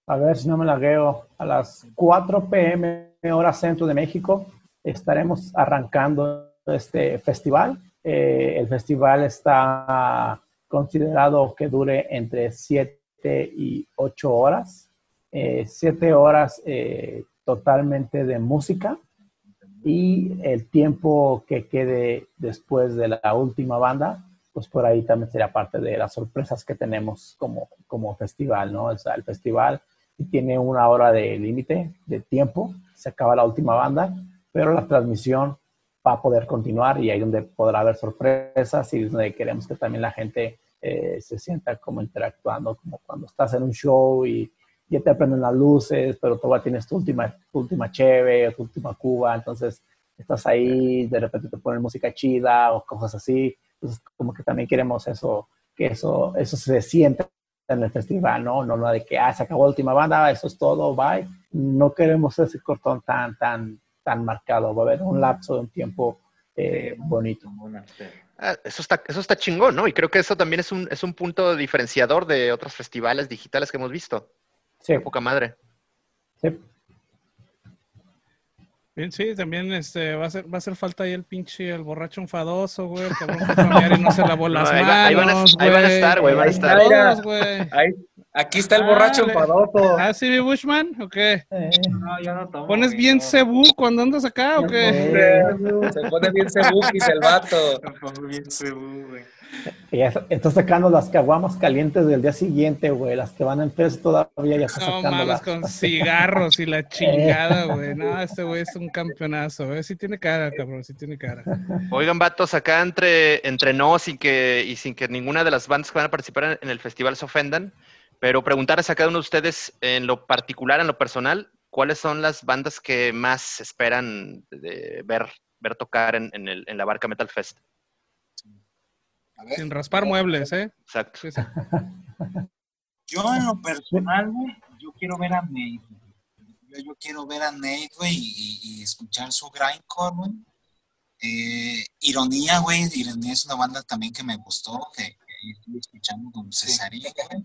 A ver si no me lagueo. A las 4 pm hora centro de México estaremos arrancando este festival. Eh, el festival está considerado que dure entre 7 y 8 horas. 7 eh, horas eh, totalmente de música y el tiempo que quede después de la última banda pues por ahí también sería parte de las sorpresas que tenemos como, como festival, ¿no? O sea, el festival tiene una hora de límite de tiempo, se acaba la última banda, pero la transmisión va a poder continuar y ahí donde podrá haber sorpresas y donde queremos que también la gente eh, se sienta como interactuando, como cuando estás en un show y ya te prenden las luces, pero todavía tienes tu última, tu última cheve, tu última cuba, entonces estás ahí, de repente te ponen música chida o cosas así, entonces como que también queremos eso, que eso, eso se sienta en el festival, ¿no? No, no de que, ah, se acabó la última banda, eso es todo, bye. No queremos ese cortón tan, tan, tan marcado. Va a haber un lapso de un tiempo eh, bonito. Ah, eso, está, eso está chingón, ¿no? Y creo que eso también es un, es un punto diferenciador de otros festivales digitales que hemos visto. Sí. poca madre. Sí. Sí, también este, va, a ser, va a hacer falta ahí el pinche, el borracho enfadoso, güey, el cabrón familiar y no se lavó las manos, ahí, van a, ahí van a estar, güey, van a estar. Todos, ahí, aquí está el borracho enfadoso. ¿Ah, sí, mi Bushman? ¿O qué? No, yo no tomo. ¿Pones bien cebú cuando andas acá o qué? Se pone bien cebukis el vato. Se pone bien cebú, güey. Está sacando las caguamas calientes del día siguiente, güey. Las que van en peso todavía ya está no, mames, con cigarros y la chingada, güey. No, este güey es un campeonazo, güey. Sí tiene cara, cabrón, sí tiene cara. Oigan, vatos, acá entre, entre nos y, que, y sin que ninguna de las bandas que van a participar en el festival se ofendan, pero preguntarles a cada uno de ustedes en lo particular, en lo personal, ¿cuáles son las bandas que más esperan de ver, ver tocar en, en, el, en la Barca Metal Fest? Sin raspar muebles, ¿eh? Exacto. Yo en lo personal, güey, yo quiero ver a Nate. Yo, quiero ver a Nate, güey, y, escuchar su grindcore, güey. Eh, Ironía, güey, Ironía es una banda también que me gustó, que, estoy escuchando con Cesaría, güey.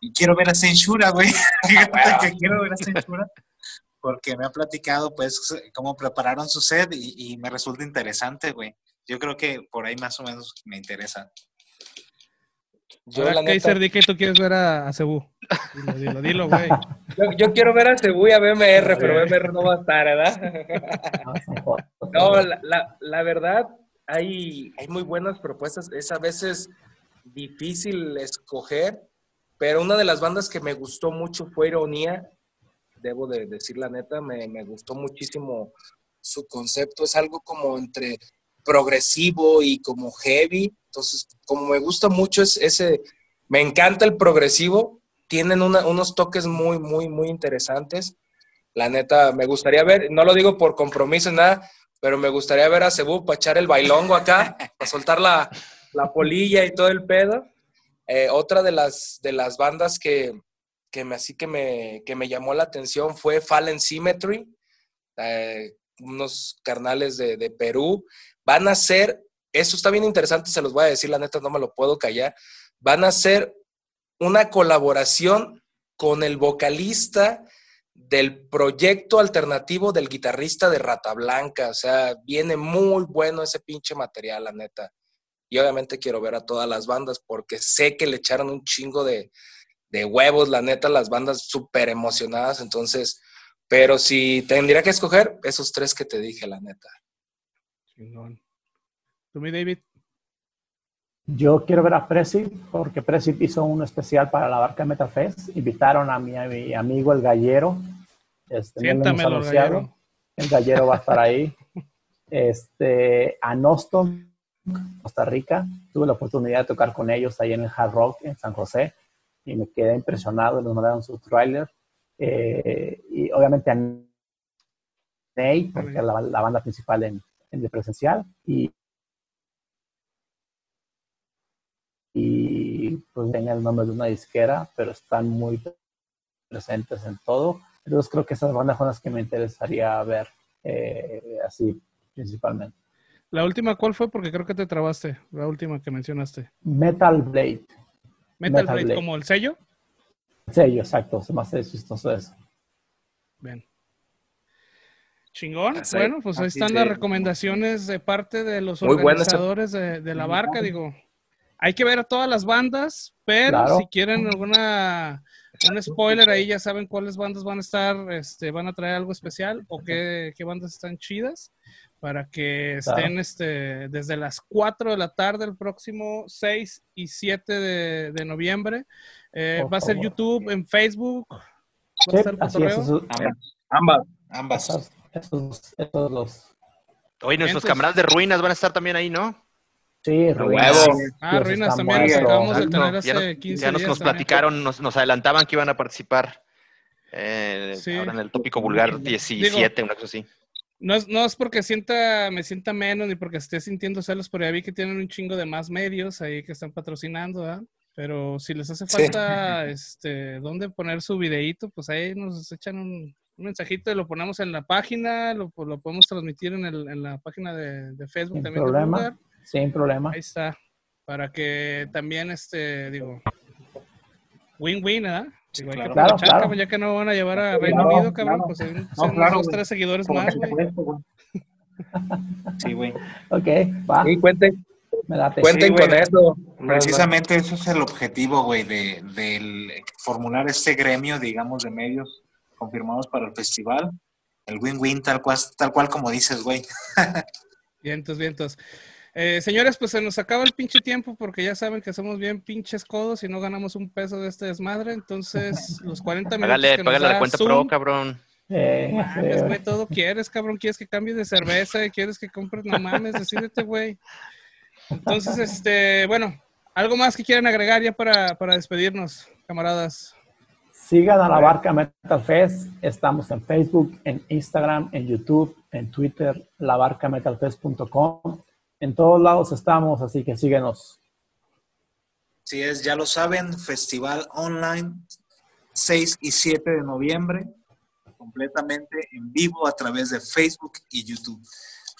Y quiero ver a Censura, güey. Fíjate que quiero ver a Censura porque me ha platicado, pues, cómo prepararon su set y, y me resulta interesante, güey. Yo creo que por ahí más o menos me interesa. Yo, Ahora, Kaiser, di que tú quieres ver a, Cebu. Dilo, dilo, dilo, güey. Yo, quiero ver a Cebu y a BMR, pero BMR no va a estar, ¿verdad? no, la, la, verdad, hay, hay muy buenas propuestas. Es a veces difícil escoger, pero una de las bandas que me gustó mucho fue Ironía. Debo de decir la neta, me, me gustó muchísimo su concepto. Es algo como entre progresivo y como heavy. Entonces, como me gusta mucho es ese, me encanta el progresivo, tienen unos toques muy, muy, muy interesantes. La neta, me gustaría ver, no lo digo por compromiso, nada, pero me gustaría ver a Cebu para echar el bailongo acá, para soltar la, la, polilla y todo el pedo. Eh, otra de las, de las bandas que, que me, así que me, que me llamó la atención fue Fallen Symmetry, eh, unos carnales de, de Perú van a ser, eso está bien interesante, se los voy a decir, la neta no me lo puedo callar, van a ser una colaboración con el vocalista del proyecto alternativo del guitarrista de Rata Blanca, o sea, viene muy bueno ese pinche material, la neta. y obviamente quiero ver a todas las bandas porque sé que le echaron un chingo de, de huevos, la neta, las bandas súper emocionadas, entonces, pero si tendría que escoger, esos tres que te dije, la neta. Chingón. ¿Tú, mi David? Yo quiero ver a Presi porque Presi hizo un especial para la barca Metal Fest. Invitaron a mi, a mi amigo el gallero. Este, Siéntamelo, anunciado. gallero. El gallero va a estar ahí. Este, a Noston, Costa Rica. Tuve la oportunidad de tocar con ellos ahí en el Hard Rock en San José y me quedé impresionado. Nos mandaron su trailer. Eh, y obviamente a Ney, porque es la, la banda principal en, en el presencial. Y, y pues tenga el nombre de una disquera, pero están muy presentes en todo. Entonces creo que esas bandas son las que me interesaría ver eh, así principalmente. La última, ¿cuál fue? Porque creo que te trabaste. La última que mencionaste. Metal Blade. Metal, Metal Blade, Blade. como el sello. Sello, exacto. Se me hace chistoso eso. Bien. Chingón. Así- bueno, pues ahí están las recomendaciones de parte de los Muy organizadores de, de la barca. Digo, hay que ver a todas las bandas, pero Claro. si quieren alguna un spoiler ahí ya saben cuáles bandas van a estar, este, van a traer algo especial o qué, qué bandas están chidas para que Claro. estén este, desde las 4 de la tarde el próximo 6 y 7 de, de noviembre. Eh, va a ser. YouTube, en Facebook. Va a Sí, estar así es. cotorreo. Esos, Ambas. Ambas. Ambas. Esos, esos, los. Oye, nuestros Entonces- camaradas de ruinas van a estar también ahí, ¿no? Sí, Ruinas. Ah, Dios, Ruinas también acabamos de tener Ya hace nos, 15 ya nos, días nos platicaron, nos, nos adelantaban que iban a participar eh, Sí. ahora en el tópico vulgar 17, una cosa así. No es, no es porque sienta, me sienta menos ni porque esté sintiendo celos, pero ya vi que tienen un chingo de más medios ahí que están patrocinando, ¿verdad? Pero si les hace Sí. falta, este, dónde poner su videíto, pues ahí nos echan un, un mensajito y lo ponemos en la página, lo, lo podemos transmitir en, el, en la página de, de Facebook Sin también. de problema. Sin problema. Ahí está. Para que también, este, digo, win-win, ¿verdad? Digo, hay que claro. aprovechar, Claro, claro. cabrón, ya que no van a llevar a Reino Claro, Unido, cabrón, claro. pues hay No, claro, dos, tres seguidores más, güey. Sí, güey. Ok, va. Sí, cuenten, Me late. cuenten Sí, güey. con eso. Precisamente eso es el objetivo, güey, de, del formular este gremio, digamos, de medios confirmados para el festival. El win-win, tal cual, tal cual como dices, güey. Vientos, vientos. Eh, señores, pues se nos acaba el pinche tiempo porque ya saben que somos bien pinches codos y no ganamos un peso de este desmadre. Entonces, los 40 minutos Págale, que nos págale la cuenta Zoom, pro, cabrón. Eh, mames, güey, todo quieres, cabrón. Quieres que cambie de cerveza y quieres que compres, no mames, decídete, güey. Entonces, este, bueno, algo más que quieran agregar ya para, para despedirnos, camaradas. Sigan a la barca Metal Fest. Estamos en Facebook, en Instagram, en YouTube, en Twitter, labarcametalfest.com. En todos lados estamos, así que síguenos. Así es, ya lo saben, festival online 6 y 7 de noviembre, completamente en vivo a través de Facebook y YouTube.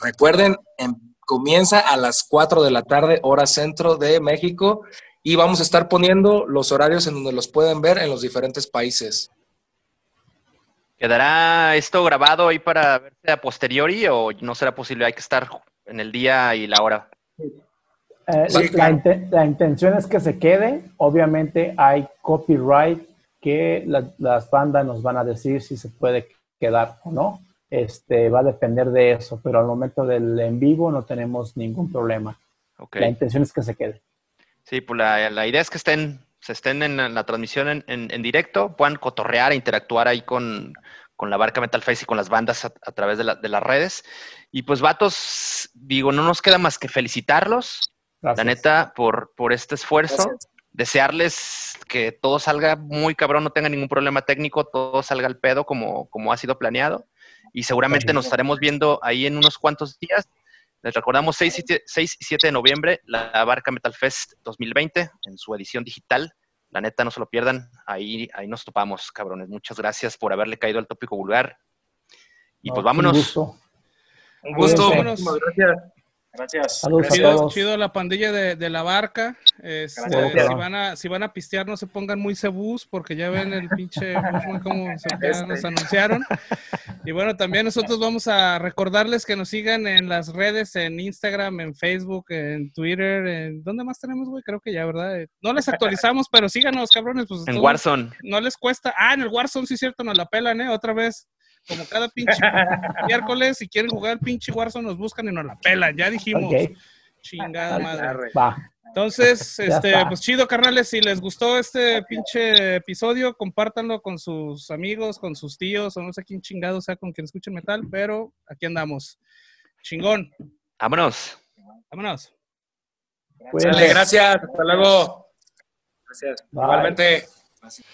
Recuerden, em- comienza a las 4 de la tarde, hora centro de México, y vamos a estar poniendo los horarios en donde los pueden ver en los diferentes países. ¿Quedará esto grabado ahí para verse a posteriori o no será posible? Hay que estar en el día y la hora. Eh, Sí, la, claro. inte- la intención es que se quede. Obviamente hay copyright que la- las bandas nos van a decir si se puede quedar o no. Este, va a depender de eso, pero al momento del en vivo no tenemos ningún problema. La intención es que se quede. Sí, pues la, la idea es que estén, se estén en la, la transmisión en, en- en directo, puedan cotorrear e interactuar ahí con, con la barca Metal Face y con las bandas a, a través de, la- de las redes. Y pues, vatos, digo, no nos queda más que felicitarlos, Gracias. la neta, por, por este esfuerzo. Gracias. Desearles que todo salga muy cabrón, no tenga ningún problema técnico, todo salga al pedo como, como ha sido planeado. Y seguramente nos estaremos viendo ahí en unos cuantos días. Les recordamos 6 y 7 6 y 7 de noviembre, la Barca Metal Fest 2020, en su edición digital. La neta, no se lo pierdan. Ahí, ahí nos topamos, cabrones. Muchas gracias por haberle caído al tópico vulgar. Y No, pues un vámonos. gusto. Un gusto, Vámonos. muchísimas gracias. Gracias. Saludos a Chido, todos. chido la pandilla de, de la barca. Este, Gracias. si, van a, si van a pistear, no se pongan muy cebús, porque ya ven el pinche como se, ya nos anunciaron. Y bueno, también nosotros vamos a recordarles que nos sigan en las redes, en Instagram, en Facebook, en Twitter. En, ¿Dónde más tenemos, güey? Creo que ya, ¿verdad? Eh, No les actualizamos, pero síganos, cabrones. Pues, En todo- Warzone. No les cuesta. Ah, en el Warzone, sí es cierto, nos la pelan, ¿eh? Otra vez. Como cada pinche miércoles, si quieren jugar pinche Warzone, nos buscan y nos la pelan. Ya dijimos. Chingada madre. Va. Entonces, este, está. pues chido, carnales, si les gustó este pinche episodio, compártanlo con sus amigos, con sus tíos, o no sé quién chingado sea con quien escuchen metal, pero aquí andamos. Chingón. Vámonos. Vámonos. Cuídense. Dale, gracias. Hasta luego. Gracias. Bye. Igualmente. Gracias.